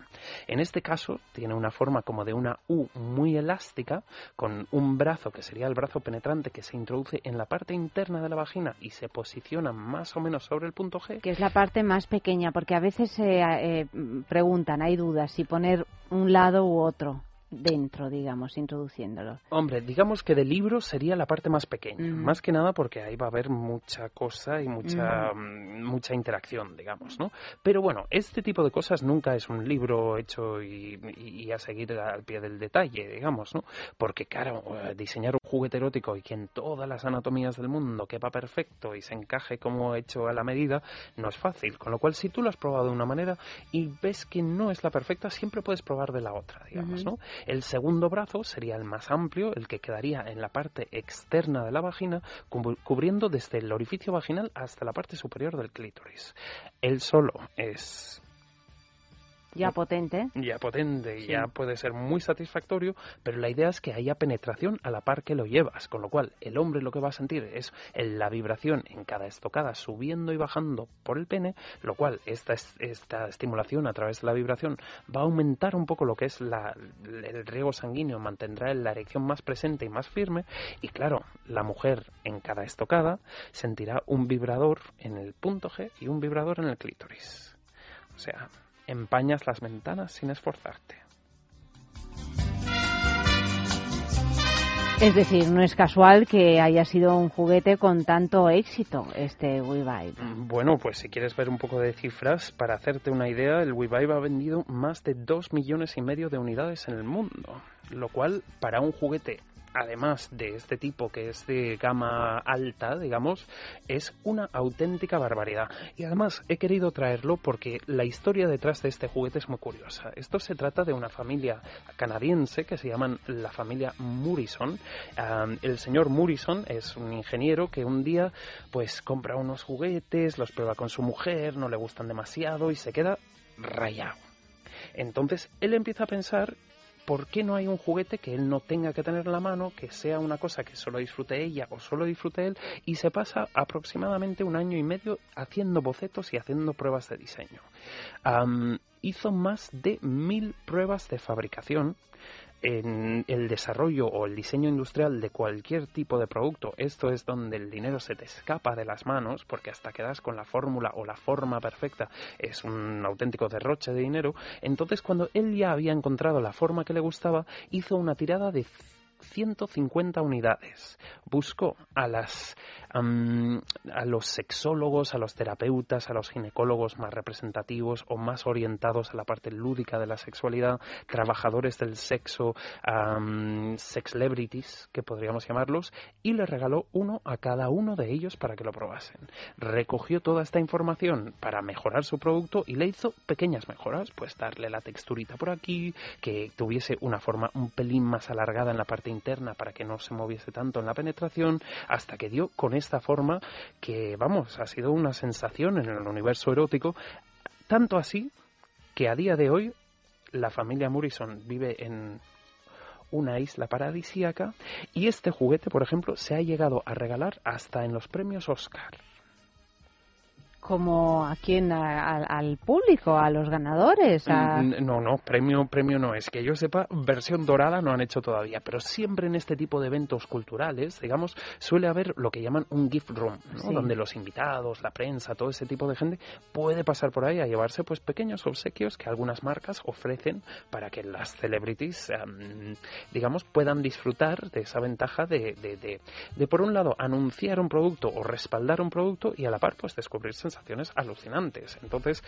S2: En este caso, tiene una forma como de una U muy elástica, con un brazo que sería el brazo penetrante que se introduce en la parte interna de la vagina y se posiciona más o menos sobre el punto G.
S1: que es la parte más pequeña, porque a veces se eh, mm, preguntan, hay dudas, si poner un lado u otro dentro, digamos, introduciéndolo.
S2: Hombre, digamos que de libro sería la parte más pequeña,
S1: Mm.
S2: más que nada porque ahí va a haber mucha cosa y mucha, mm, mucha interacción, digamos, ¿no? Pero bueno, este tipo de cosas nunca es un libro hecho y, y- a seguir al pie del detalle, digamos, ¿no? Porque, claro, eh, diseñar un juguete erótico y que en todas las anatomías del mundo quepa perfecto y se encaje como hecho a la medida, no es fácil. Con lo cual, si tú lo has probado de una manera y ves que no es la perfecta, siempre puedes probar de la otra, digamos. ¿no? El segundo brazo sería el más amplio, el que quedaría en la parte externa de la vagina, cubriendo desde el orificio vaginal hasta la parte superior del clítoris. Él solo es
S1: Ya potente.
S2: ya potente y
S1: Sí.
S2: ya puede ser muy satisfactorio, pero la idea es que haya penetración a la par que lo llevas, con lo cual el hombre lo que va a sentir es la vibración en cada estocada subiendo y bajando por el pene, lo cual esta, es- esta estimulación a través de la vibración va a aumentar un poco lo que es la- el riego sanguíneo, mantendrá la erección más presente y más firme, y claro, la mujer en cada estocada sentirá un vibrador en el punto G y un vibrador en el clítoris. O sea, empañas las ventanas sin esforzarte.
S1: Es decir, no es casual que haya sido un juguete con tanto éxito este WeVibe.
S2: Bueno, pues si quieres ver un poco de cifras, para hacerte una idea, el WeVibe ha vendido más de 2 millones y medio de unidades en el mundo, lo cual para un juguete además de este tipo que es de gama alta, digamos, es una auténtica barbaridad. Y además he querido traerlo porque la historia detrás de este juguete es muy curiosa. Esto se trata de una familia canadiense que se llaman la familia Murison. El señor Murison es un ingeniero que un día pues compra unos juguetes, los prueba con su mujer, no le gustan demasiado y se queda rayado. Entonces él empieza a pensar ¿por qué no hay un juguete que él no tenga que tener en la mano, que sea una cosa que solo disfrute ella o solo disfrute él? Y se pasa aproximadamente un año y medio haciendo bocetos y haciendo pruebas de diseño. Hizo más de mil pruebas de fabricación en el desarrollo o el diseño industrial de cualquier tipo de producto, esto es donde el dinero se te escapa de las manos, porque hasta que das con la fórmula o la forma perfecta es un auténtico derroche de dinero, entonces cuando él ya había encontrado la forma que le gustaba, hizo una tirada de 150 unidades. Buscó a las a los sexólogos, a los terapeutas, a los ginecólogos más representativos o más orientados a la parte lúdica de la sexualidad, trabajadores del sexo, am, sex celebrities, que podríamos llamarlos, y le regaló uno a cada uno de ellos para que lo probasen. Recogió toda esta información para mejorar su producto y le hizo pequeñas mejoras, pues darle la texturita por aquí, que tuviese una forma un pelín más alargada en la parte interna para que no se moviese tanto en la penetración, hasta que dio con forma que, vamos, ha sido una sensación en el universo erótico, tanto así que a día de hoy la familia Morrison vive en una isla paradisíaca y este juguete, por ejemplo, se ha llegado a regalar hasta en los premios Oscar
S1: como a quién, al público, a los ganadores.
S2: Mm, no, no, premio, premio no es. Que yo sepa, versión dorada no han hecho todavía, pero siempre en este tipo de eventos culturales, digamos, suele haber lo que llaman un gift room, ¿no? donde los invitados, la prensa, todo ese tipo de gente puede pasar por ahí a llevarse pues pequeños obsequios que algunas marcas ofrecen para que las celebrities, em, digamos, puedan disfrutar de esa ventaja de, de, de, de, por un lado, anunciar un producto o respaldar un producto y a la par, pues descubrirse sensaciones alucinantes. Entonces,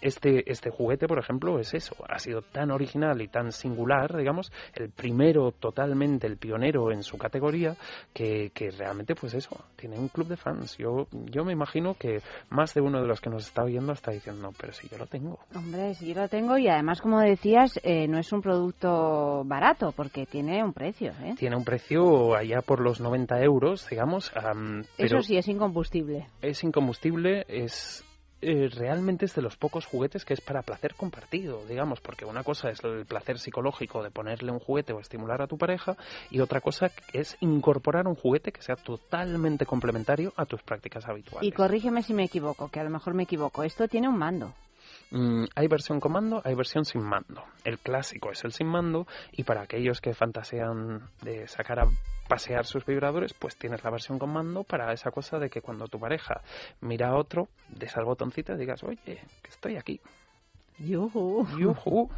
S2: este, este juguete, por ejemplo, es eso. Ha sido tan original y tan singular, digamos, el primero totalmente, el pionero en su categoría, que, que realmente, pues eso, tiene un club de fans. Yo, yo me imagino que más de uno de los que nos está oyendo está diciendo, no, pero si yo lo tengo.
S1: Hombre, si yo lo tengo y además, como decías, eh, no es un producto barato porque tiene un precio. ¿eh?
S2: Tiene un precio allá por los 90 euros, digamos.
S1: Eso sí, es incombustible.
S2: Es incombustible es eh, realmente es de los pocos juguetes que es para placer compartido, digamos, porque una cosa es el placer psicológico de ponerle un juguete o estimular a tu pareja y otra cosa es incorporar un juguete que sea totalmente complementario a tus prácticas habituales.
S1: Y corrígeme si me equivoco, que a lo mejor me equivoco. Esto tiene un mando.
S2: Mm, hay versión con mando, hay versión sin mando. El clásico es el sin mando y para aquellos que fantasean de sacar a pasear sus vibradores, pues tienes la versión con mando para esa cosa de que cuando tu pareja mira a otro, des al botoncito y digas, oye, que estoy aquí.
S1: Yuhu.
S2: Yuhu.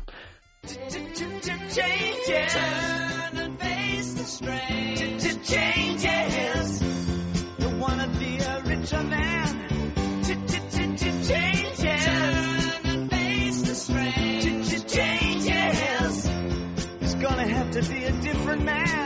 S2: to be a different man.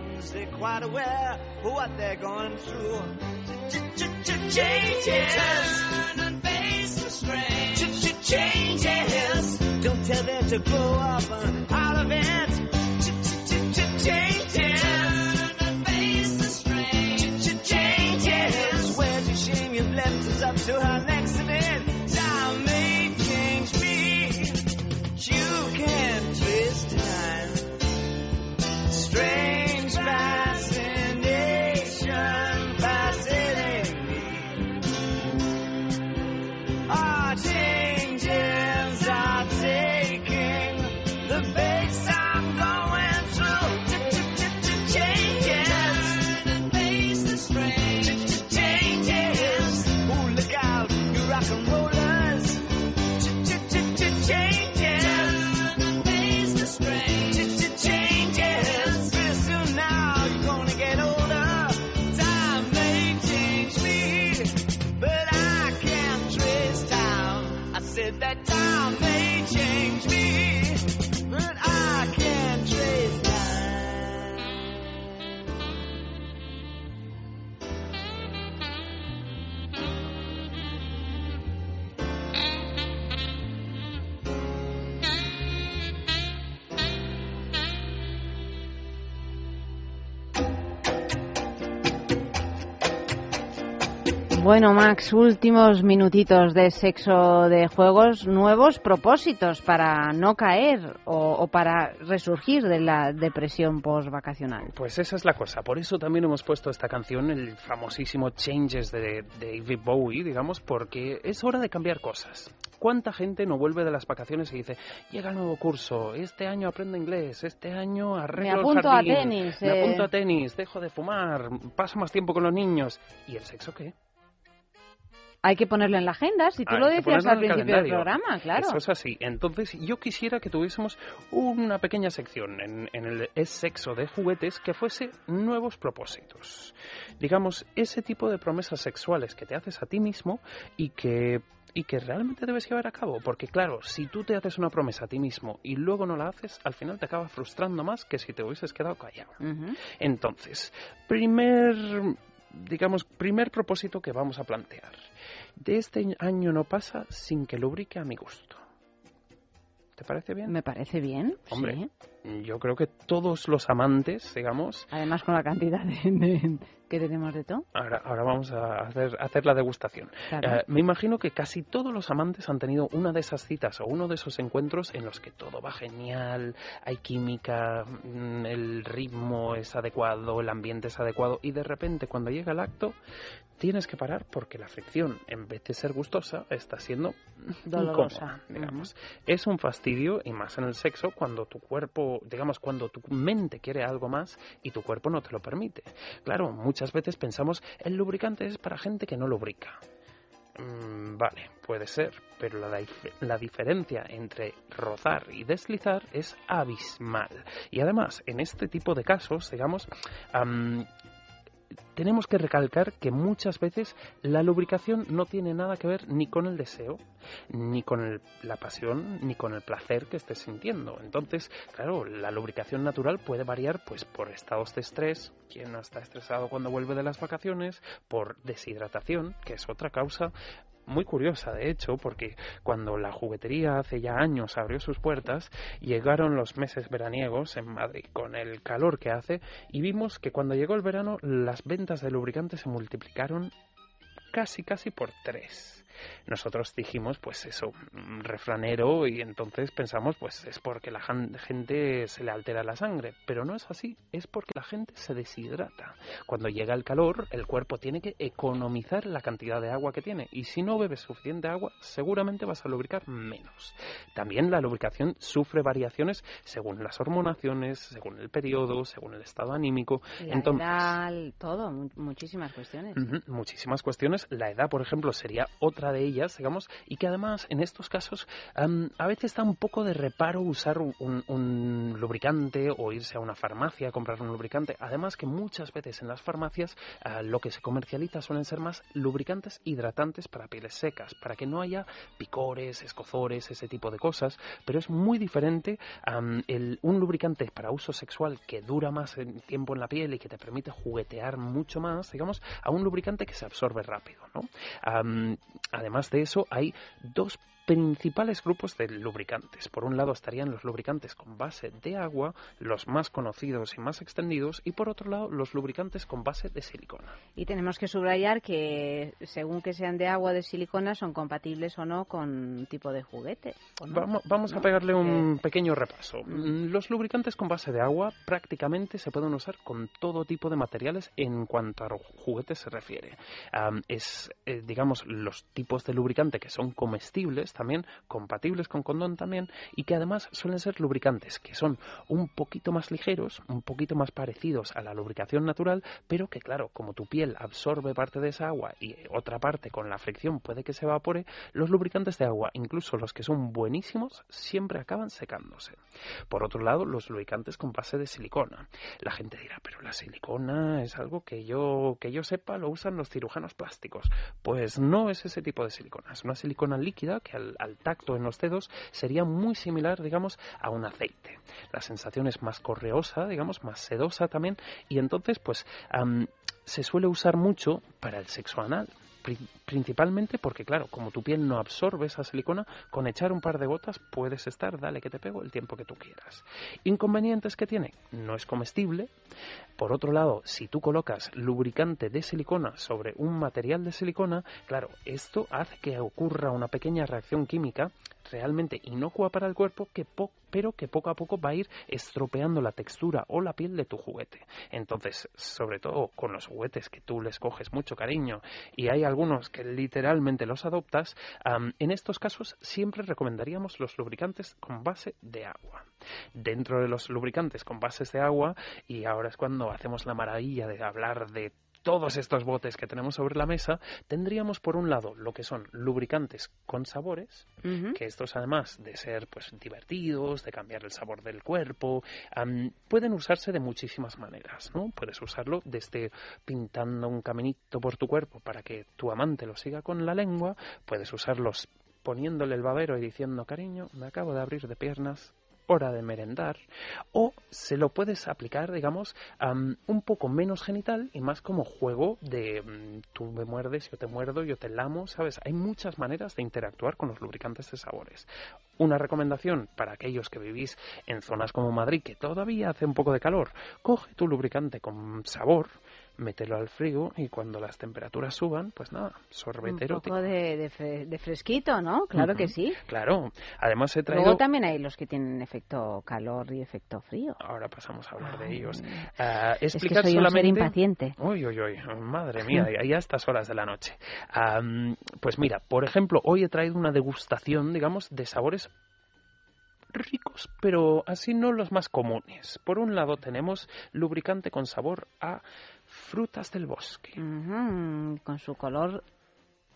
S2: They're quite aware of what they're going through. Changes. Turn and face the strain. Changes. Don't tell them to grow up out of it. Changes. and face the strange. Changes. Where's your shame you've left up to next
S1: Bueno, Max, últimos minutitos de sexo de juegos, nuevos propósitos para no caer o, o para resurgir de la depresión post-vacacional.
S2: Pues esa es la cosa. Por eso también hemos puesto esta canción, el famosísimo Changes de, de David Bowie, digamos, porque es hora de cambiar cosas. ¿Cuánta gente no vuelve de las vacaciones y dice, llega el nuevo curso, este año aprendo inglés, este año arreglo
S1: Me apunto a
S2: el jardín,
S1: tenis,
S2: me
S1: eh".
S2: apunto a tenis, dejo de fumar, paso más tiempo con los niños? ¿Y el sexo qué?
S1: Hay que ponerlo en la agenda, si tú
S2: Hay
S1: lo decías al principio del programa, claro.
S2: Eso es así. Entonces, yo quisiera que tuviésemos una pequeña sección en, en el Es Sexo de Juguetes que fuese nuevos propósitos. Digamos, ese tipo de promesas sexuales que te haces a ti mismo y que y que realmente debes llevar a cabo, porque claro, si tú te haces una promesa a ti mismo y luego no la haces, al final te acaba frustrando más que si te hubieses quedado callado. Entonces, primer, digamos, primer propósito que vamos a plantear. De este año no pasa sin que lubrique a mi gusto. ¿Te parece bien?
S1: Me parece bien.
S2: Hombre,
S1: sí.
S2: yo creo que todos los amantes, digamos,
S1: Además, con la cantidad de, de- que tenemos de todo.
S2: ahora, ahora vamos a hacer, la degustación.
S1: Claro.
S2: Eh, me imagino que casi todos los amantes han tenido una de esas citas o uno de esos encuentros en los que todo va genial, hay química, mm, el ritmo es adecuado, el ambiente es adecuado y de repente cuando llega el acto tienes que parar porque la fricción, en vez de ser gustosa, está siendo
S1: Dolorosa.
S2: incómoda, digamos. Es un fastidio y más en el sexo cuando tu cuerpo, digamos, cuando tu mente quiere algo más y tu cuerpo no te lo permite. Claro, muchas veces pensamos el lubricante es para gente que no lubrica. Mm, vale, puede ser, pero la, la diferencia entre rozar y deslizar es abismal. Y además, en este tipo de casos, digamos, am, tenemos que recalcar que muchas veces la lubricación no tiene nada que ver ni con el deseo, ni con el- la pasión, ni con el placer que estés sintiendo. Entonces, claro, la lubricación natural puede variar pues por estados de estrés, quien está estresado cuando vuelve de las vacaciones, por deshidratación, que es otra causa muy curiosa, de hecho, porque cuando la juguetería hace ya años abrió sus puertas, llegaron los meses veraniegos en Madrid con el calor que hace y vimos que cuando llegó el verano las ventas de lubricantes se multiplicaron casi casi por tres. Nosotros dijimos, pues eso, refranero, y entonces pensamos, pues es porque la gente se le altera la sangre. Pero no es así, es porque la gente se deshidrata. Cuando llega el calor, el cuerpo tiene que economizar la cantidad de agua que tiene. Y si no bebes suficiente agua, seguramente vas a lubricar menos. También la lubricación sufre variaciones según las hormonaciones, según el periodo, según el estado anímico.
S1: La
S2: Entonces,
S1: edad, todo, mu- muchísimas cuestiones.
S2: Muchísimas cuestiones. La edad, por ejemplo, sería otra de ellas, digamos, y que además en estos casos a veces da un poco de reparo usar un, lubricante o irse a una farmacia a comprar un lubricante. Además que muchas veces en las farmacias ah, lo que se comercializa suelen ser más lubricantes hidratantes para pieles secas, para que no haya picores, escozores, ese tipo de cosas. Pero es muy diferente un lubricante para uso sexual que dura más tiempo en la piel y que te permite juguetear mucho más, digamos, a un lubricante que se absorbe rápido, ¿no? Además de eso, hay dos principales grupos de lubricantes. Por un lado estarían los lubricantes con base de agua, los más conocidos y más extendidos, y por otro lado los lubricantes con base de silicona.
S1: Y tenemos que subrayar que según que sean de agua o de silicona son compatibles o no con un tipo de juguete.
S2: Vamos, vamos a pegarle un
S1: Eh,
S2: pequeño repaso. Mm, Los lubricantes con base de agua prácticamente se pueden usar con todo tipo de materiales en cuanto a juguetes se refiere. Es, eh, digamos, los tipos de lubricante que son comestibles también, compatibles con condón también, y que además suelen ser lubricantes que son un poquito más ligeros, un poquito más parecidos a la lubricación natural, pero que claro, como tu piel absorbe parte de esa agua y otra parte con la fricción puede que se evapore, los lubricantes de agua, incluso los que son buenísimos, siempre acaban secándose. Por otro lado, los lubricantes con base de silicona. La gente dirá, pero la silicona es algo que yo, que yo sepa lo usan los cirujanos plásticos. Pues no es ese tipo de silicona, es una silicona líquida que al, tacto en los dedos sería muy similar, digamos, a un aceite. La sensación es más correosa, digamos, más sedosa también, y entonces, pues, am, se suele usar mucho para el sexo anal. Pri- Principalmente porque, claro, como tu piel no absorbe esa silicona, con echar un par de gotas puedes estar, dale que te pego, el tiempo que tú quieras. Inconvenientes que tiene, no es comestible. Por otro lado, si tú colocas lubricante de silicona sobre un material de silicona, claro, esto hace que ocurra una pequeña reacción química realmente inocua para el cuerpo, que po- pero que poco a poco va a ir estropeando la textura o la piel de tu juguete. Entonces, sobre todo con los juguetes que tú les coges mucho cariño y hay algunos que literalmente los adoptas, en estos casos siempre recomendaríamos los lubricantes con base de agua. Dentro de los lubricantes con bases de agua, y ahora es cuando hacemos la maravilla de hablar de todos estos botes que tenemos sobre la mesa, tendríamos por un lado lo que son lubricantes con sabores, que estos además de ser pues divertidos, de cambiar el sabor del cuerpo, pueden usarse de muchísimas maneras, ¿no? Puedes usarlo desde pintando un caminito por tu cuerpo para que tu amante lo siga con la lengua, puedes usarlos poniéndole el babero y diciendo, cariño, me acabo de abrir de piernas, hora de merendar, o se lo puedes aplicar, digamos, am, un poco menos genital y más como juego de mm, tú me muerdes, yo te muerdo, yo te lamo, ¿sabes? Hay muchas maneras de interactuar con los lubricantes de sabores. Una recomendación para aquellos que vivís en zonas como Madrid, que todavía hace un poco de calor, coge tu lubricante con sabor, mételo al frigo y cuando las temperaturas suban, pues nada,
S1: Un
S2: sorbete erótico.
S1: poco de, de fre- de fresquito, ¿no? Claro que sí.
S2: Claro, además he traído...
S1: Luego también hay los que tienen efecto calor y efecto frío.
S2: Ahora pasamos a hablar de
S1: Ay,
S2: ellos.
S1: es
S2: Ah,
S1: que
S2: explicar
S1: soy un ser
S2: solamente...
S1: impaciente.
S2: Uy, uy, uy, madre mía, y ahí a estas horas de la noche. Pues mira, por ejemplo, hoy he traído una degustación, digamos, de sabores ricos, pero así no los más comunes. Por un lado tenemos lubricante con sabor a frutas del bosque.
S1: Con su color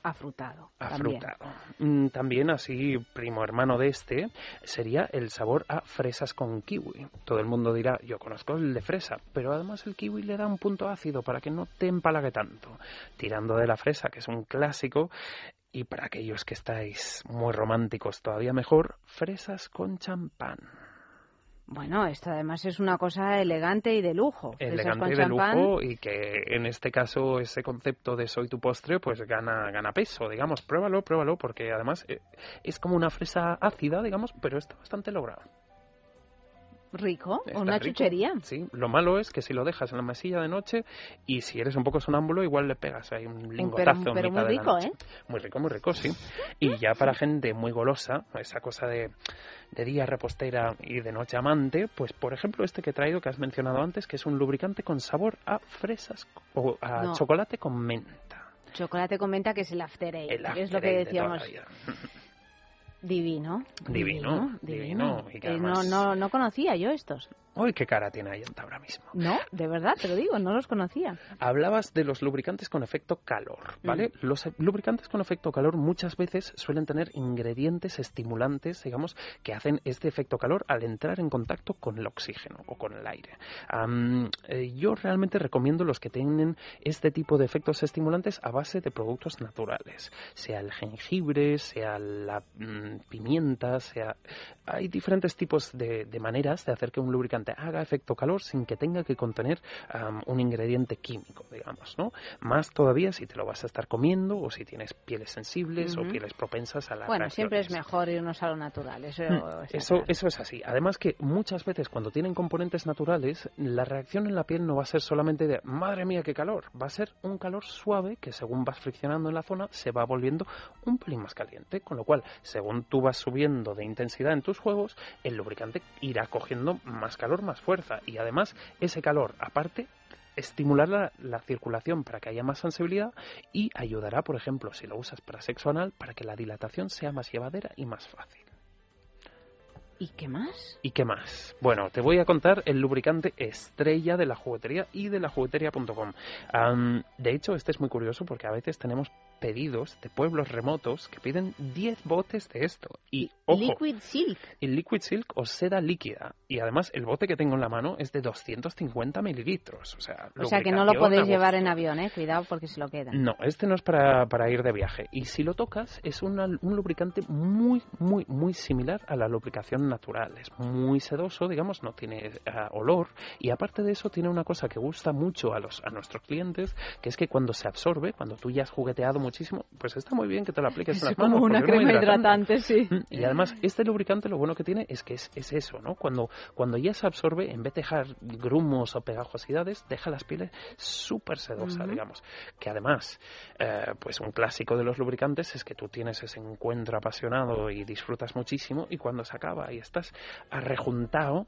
S1: afrutado. también.
S2: Afrutado. Mm, También así, primo hermano de este, sería el sabor a fresas con kiwi. Todo el mundo dirá, yo conozco el de fresa, pero además el kiwi le da un punto ácido para que no te empalague tanto. Tirando de la fresa, que es un clásico, y para aquellos que estáis muy románticos todavía mejor, fresas con champán.
S1: Bueno, esto además es una cosa elegante y de lujo.
S2: Elegante y de
S1: champán.
S2: lujo y que en este caso ese concepto de soy tu postre pues gana, gana peso, digamos. Pruébalo, pruébalo porque además eh, es como una fresa ácida, digamos, pero está bastante logrado.
S1: Rico,
S2: Está
S1: una
S2: rico.
S1: chuchería.
S2: Sí, lo malo es que si lo dejas en la mesilla de noche y si eres un poco sonámbulo igual le pegas ahí un lingotazo
S1: pero
S2: mitad
S1: muy
S2: de la
S1: rico,
S2: noche.
S1: ¿eh?
S2: Muy rico, muy rico, sí. Y ya para gente muy golosa, esa cosa de, de día repostera y de noche amante, pues por ejemplo este que he traído que has mencionado antes, que es un lubricante con sabor a fresas o a
S1: No.
S2: chocolate con menta.
S1: Chocolate comenta que es el after eight,
S2: El
S1: que es lo
S2: after
S1: que
S2: eight de
S1: Divino.
S2: Divino, divino, y que
S1: Eh, no, no, no conocía yo estos.
S2: Uy, qué cara tiene Ayanta ahora mismo.
S1: No, de verdad, te lo digo, no los conocía.
S2: Hablabas de los lubricantes con efecto calor, ¿vale?
S1: Mm.
S2: Los lubricantes con efecto calor muchas veces suelen tener ingredientes estimulantes, digamos, que hacen este efecto calor al entrar en contacto con el oxígeno o con el aire. Eh, yo realmente recomiendo los que tienen este tipo de efectos estimulantes a base de productos naturales, sea el jengibre, sea la pimienta, sea... Hay diferentes tipos de, de maneras de hacer que un lubricante haga efecto calor sin que tenga que contener un ingrediente químico, digamos, ¿no? Más todavía si te lo vas a estar comiendo o si tienes pieles sensibles o pieles propensas a la
S1: Bueno, siempre es mejor irnos a lo natural, eso,
S2: Mm, Eso,
S1: claro.
S2: eso es así. Además que muchas veces cuando tienen componentes naturales, la reacción en la piel no va a ser solamente de madre mía qué calor, va a ser un calor suave que según vas friccionando en la zona se va volviendo un pelín más caliente, con lo cual según tú vas subiendo de intensidad en tus juegos, el lubricante irá cogiendo más calor, más fuerza y además ese calor aparte estimular la, la circulación para que haya más sensibilidad y ayudará, por ejemplo, si lo usas para sexo anal, para que la dilatación sea más llevadera y más fácil.
S1: ¿Y qué más?
S2: ¿Y qué más? Bueno, te voy a contar el lubricante estrella de la juguetería y de la juguetería.com. Am, de hecho, este es muy curioso porque a veces tenemos pedidos de pueblos remotos que piden 10 botes de esto. Y, ojo,
S1: Liquid Silk.
S2: el Liquid Silk o seda líquida. Y además, el bote que tengo en la mano es de 250 mililitros. O sea,
S1: O sea que no lo podéis llevar en avión, eh. Cuidado porque se lo quedan.
S2: No, este no es para, para ir de viaje. Y si lo tocas, es una- un lubricante muy, muy, muy similar a la lubricación natural. Es muy sedoso, digamos, no tiene ah, olor. Y aparte de eso, tiene una cosa que gusta mucho a, los, a nuestros clientes, que es que cuando se absorbe, cuando tú ya has jugueteado muchísimo, pues está muy bien que te lo apliques en
S1: Es
S2: las
S1: como
S2: manos.
S1: una
S2: es muy
S1: crema hidratante, sí.
S2: Mm, Y además, este lubricante lo bueno que tiene es que es, es eso, ¿no? Cuando, cuando ya se absorbe, en vez de dejar grumos o pegajosidades, deja las pieles súper sedosas,
S1: Ujú.
S2: digamos. Que además, eh, pues un clásico de los lubricantes es que tú tienes ese encuentro apasionado y disfrutas muchísimo y cuando se acaba y estás arrejuntado,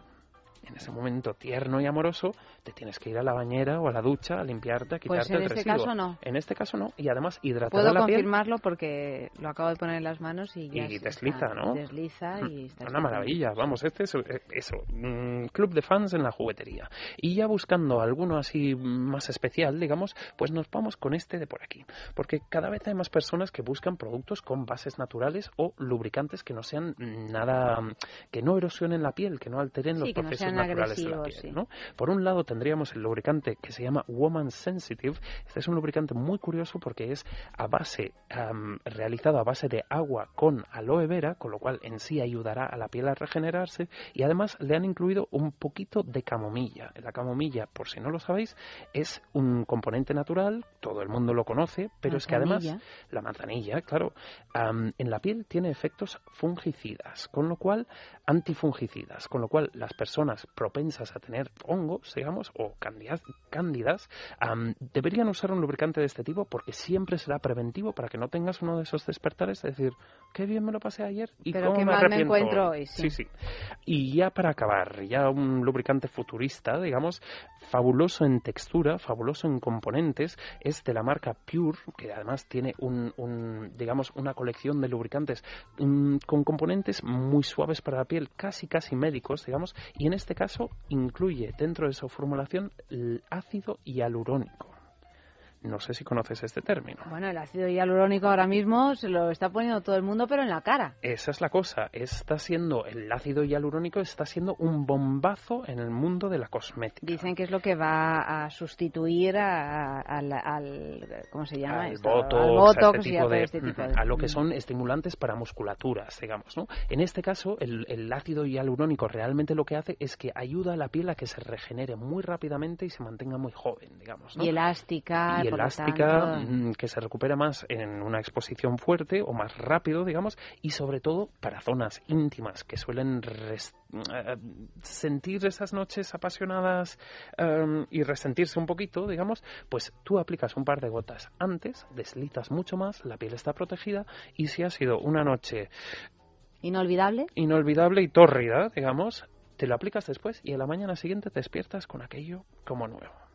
S2: en ese momento tierno y amoroso, te tienes que ir a la bañera o a la ducha a limpiarte, a
S1: Pues
S2: quitarte
S1: en
S2: el
S1: este
S2: residuo.
S1: caso no.
S2: En este caso no. Y además hidratar
S8: Puedo
S2: la piel.
S8: confirmarlo porque lo acabo de poner en las manos y ya
S2: Y desliza,
S8: está-
S2: ¿no?
S8: Desliza y está
S2: Una maravilla, vamos, este es eh, eso, mm, club de fans en la juguetería. Y ya buscando alguno así más especial, digamos, pues nos vamos con este de por aquí. Porque cada vez hay más personas que buscan productos con bases naturales o lubricantes que no sean nada, mm, que no erosionen la piel, que no alteren
S1: Sí,
S2: los
S1: que
S2: naturales de la piel.
S1: sí.
S2: ¿no? Por un lado tendríamos el lubricante que se llama Woman Sensitive. Este es un lubricante muy curioso porque es a base, realizado a base de agua con aloe vera, con lo cual en sí ayudará a la piel a regenerarse y además le han incluido un poquito de camomilla. La camomilla, por si no lo sabéis, es un componente natural, todo el mundo lo conoce, pero es que además la manzanilla, claro, en la piel tiene efectos fungicidas, con lo cual antifungicidas, con lo cual las personas propensas a tener hongos, digamos, o cándidas, cándidas am, deberían usar un lubricante de este tipo porque siempre será preventivo para que no tengas uno de esos despertares de decir, qué bien me lo pasé ayer y
S8: Pero
S2: cómo
S8: qué
S2: me
S8: mal me encuentro
S2: hoy".
S8: sí.
S2: sí, sí. Y ya para acabar, ya un lubricante futurista, digamos, fabuloso en textura, fabuloso en componentes, es de la marca Pure, que además tiene un, un, digamos, una colección de lubricantes mm, con componentes muy suaves para la piel, casi casi médicos, digamos, y en este caso incluye dentro de su formulación el ácido hialurónico. No sé si conoces este término.
S1: Bueno, el ácido hialurónico ahora mismo se lo está poniendo todo el mundo, pero en la cara.
S2: Esa es la cosa. Está siendo el ácido hialurónico está siendo un bombazo en el mundo de la cosmética.
S1: Dicen que es lo que va a sustituir a- a- al, al- ¿cómo se llama?
S2: al
S1: esto?
S2: botox,
S1: Al botox
S2: este
S1: y a todo
S2: de-
S1: este tipo de-
S2: a lo que son estimulantes para musculaturas, digamos, ¿no? En este caso, el, el ácido hialurónico realmente lo que hace es que ayuda a la piel a que se regenere muy rápidamente y se mantenga muy joven, digamos, ¿no?
S1: Y elástica.
S2: y elástica,
S1: tanto.
S2: mm, que se recupera más en una exposición fuerte o más rápido, digamos, y sobre todo para zonas íntimas que suelen eh, sentir esas noches apasionadas em, y resentirse un poquito, digamos, pues tú aplicas un par de gotas antes, deslizas mucho más, la piel está protegida y si ha sido una noche
S1: Inolvidable.
S2: inolvidable y tórrida, digamos, te lo aplicas después y a la mañana siguiente te despiertas con aquello como nuevo.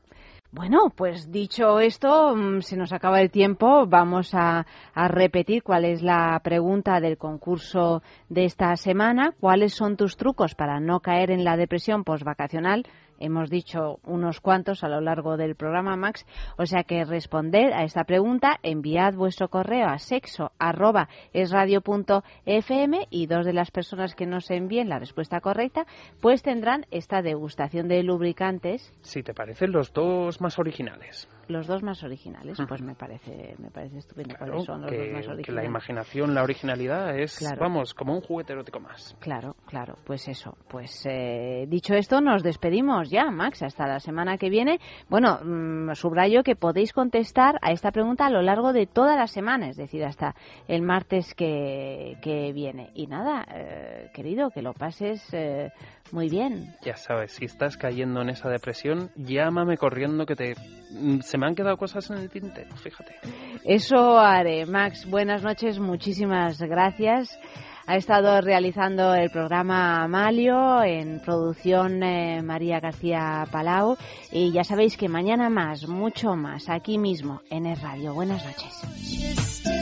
S1: Bueno, pues dicho esto, mm, se nos acaba el tiempo. Vamos a, a repetir cuál es la pregunta del concurso de esta semana. ¿Cuáles son tus trucos para no caer en la depresión postvacacional? Hemos dicho unos cuantos a lo largo del programa, Max. O sea que responder a esta pregunta, enviad vuestro correo a sexo arroba esradio.fm y dos de las personas que nos envíen la respuesta correcta, pues tendrán esta degustación de lubricantes
S2: Si te parecen los dos más originales.
S1: Los dos más originales, pues me parece, me parece estupendo.
S2: Claro,
S1: ¿Cuáles son los
S2: que,
S1: dos más
S2: que la imaginación, la originalidad es,
S1: Claro.
S2: vamos, como un juguete erótico más.
S1: Claro, claro, pues eso. Pues eh, dicho esto, nos despedimos ya, Max, hasta la semana que viene. Bueno, mm, subrayo que podéis contestar a esta pregunta a lo largo de toda la semana, es decir, hasta el martes que, que viene. Y nada, eh, querido, que lo pases eh, muy bien.
S2: Ya sabes, si estás cayendo en esa depresión, llámame corriendo que te... Se me han quedado cosas en el tintero, fíjate.
S1: Eso haré. Max, buenas noches, muchísimas gracias. Ha estado realizando el programa Amalio, en producción eh, María García Palau. Y ya sabéis que mañana más, mucho más, aquí mismo, en el radio. Buenas noches.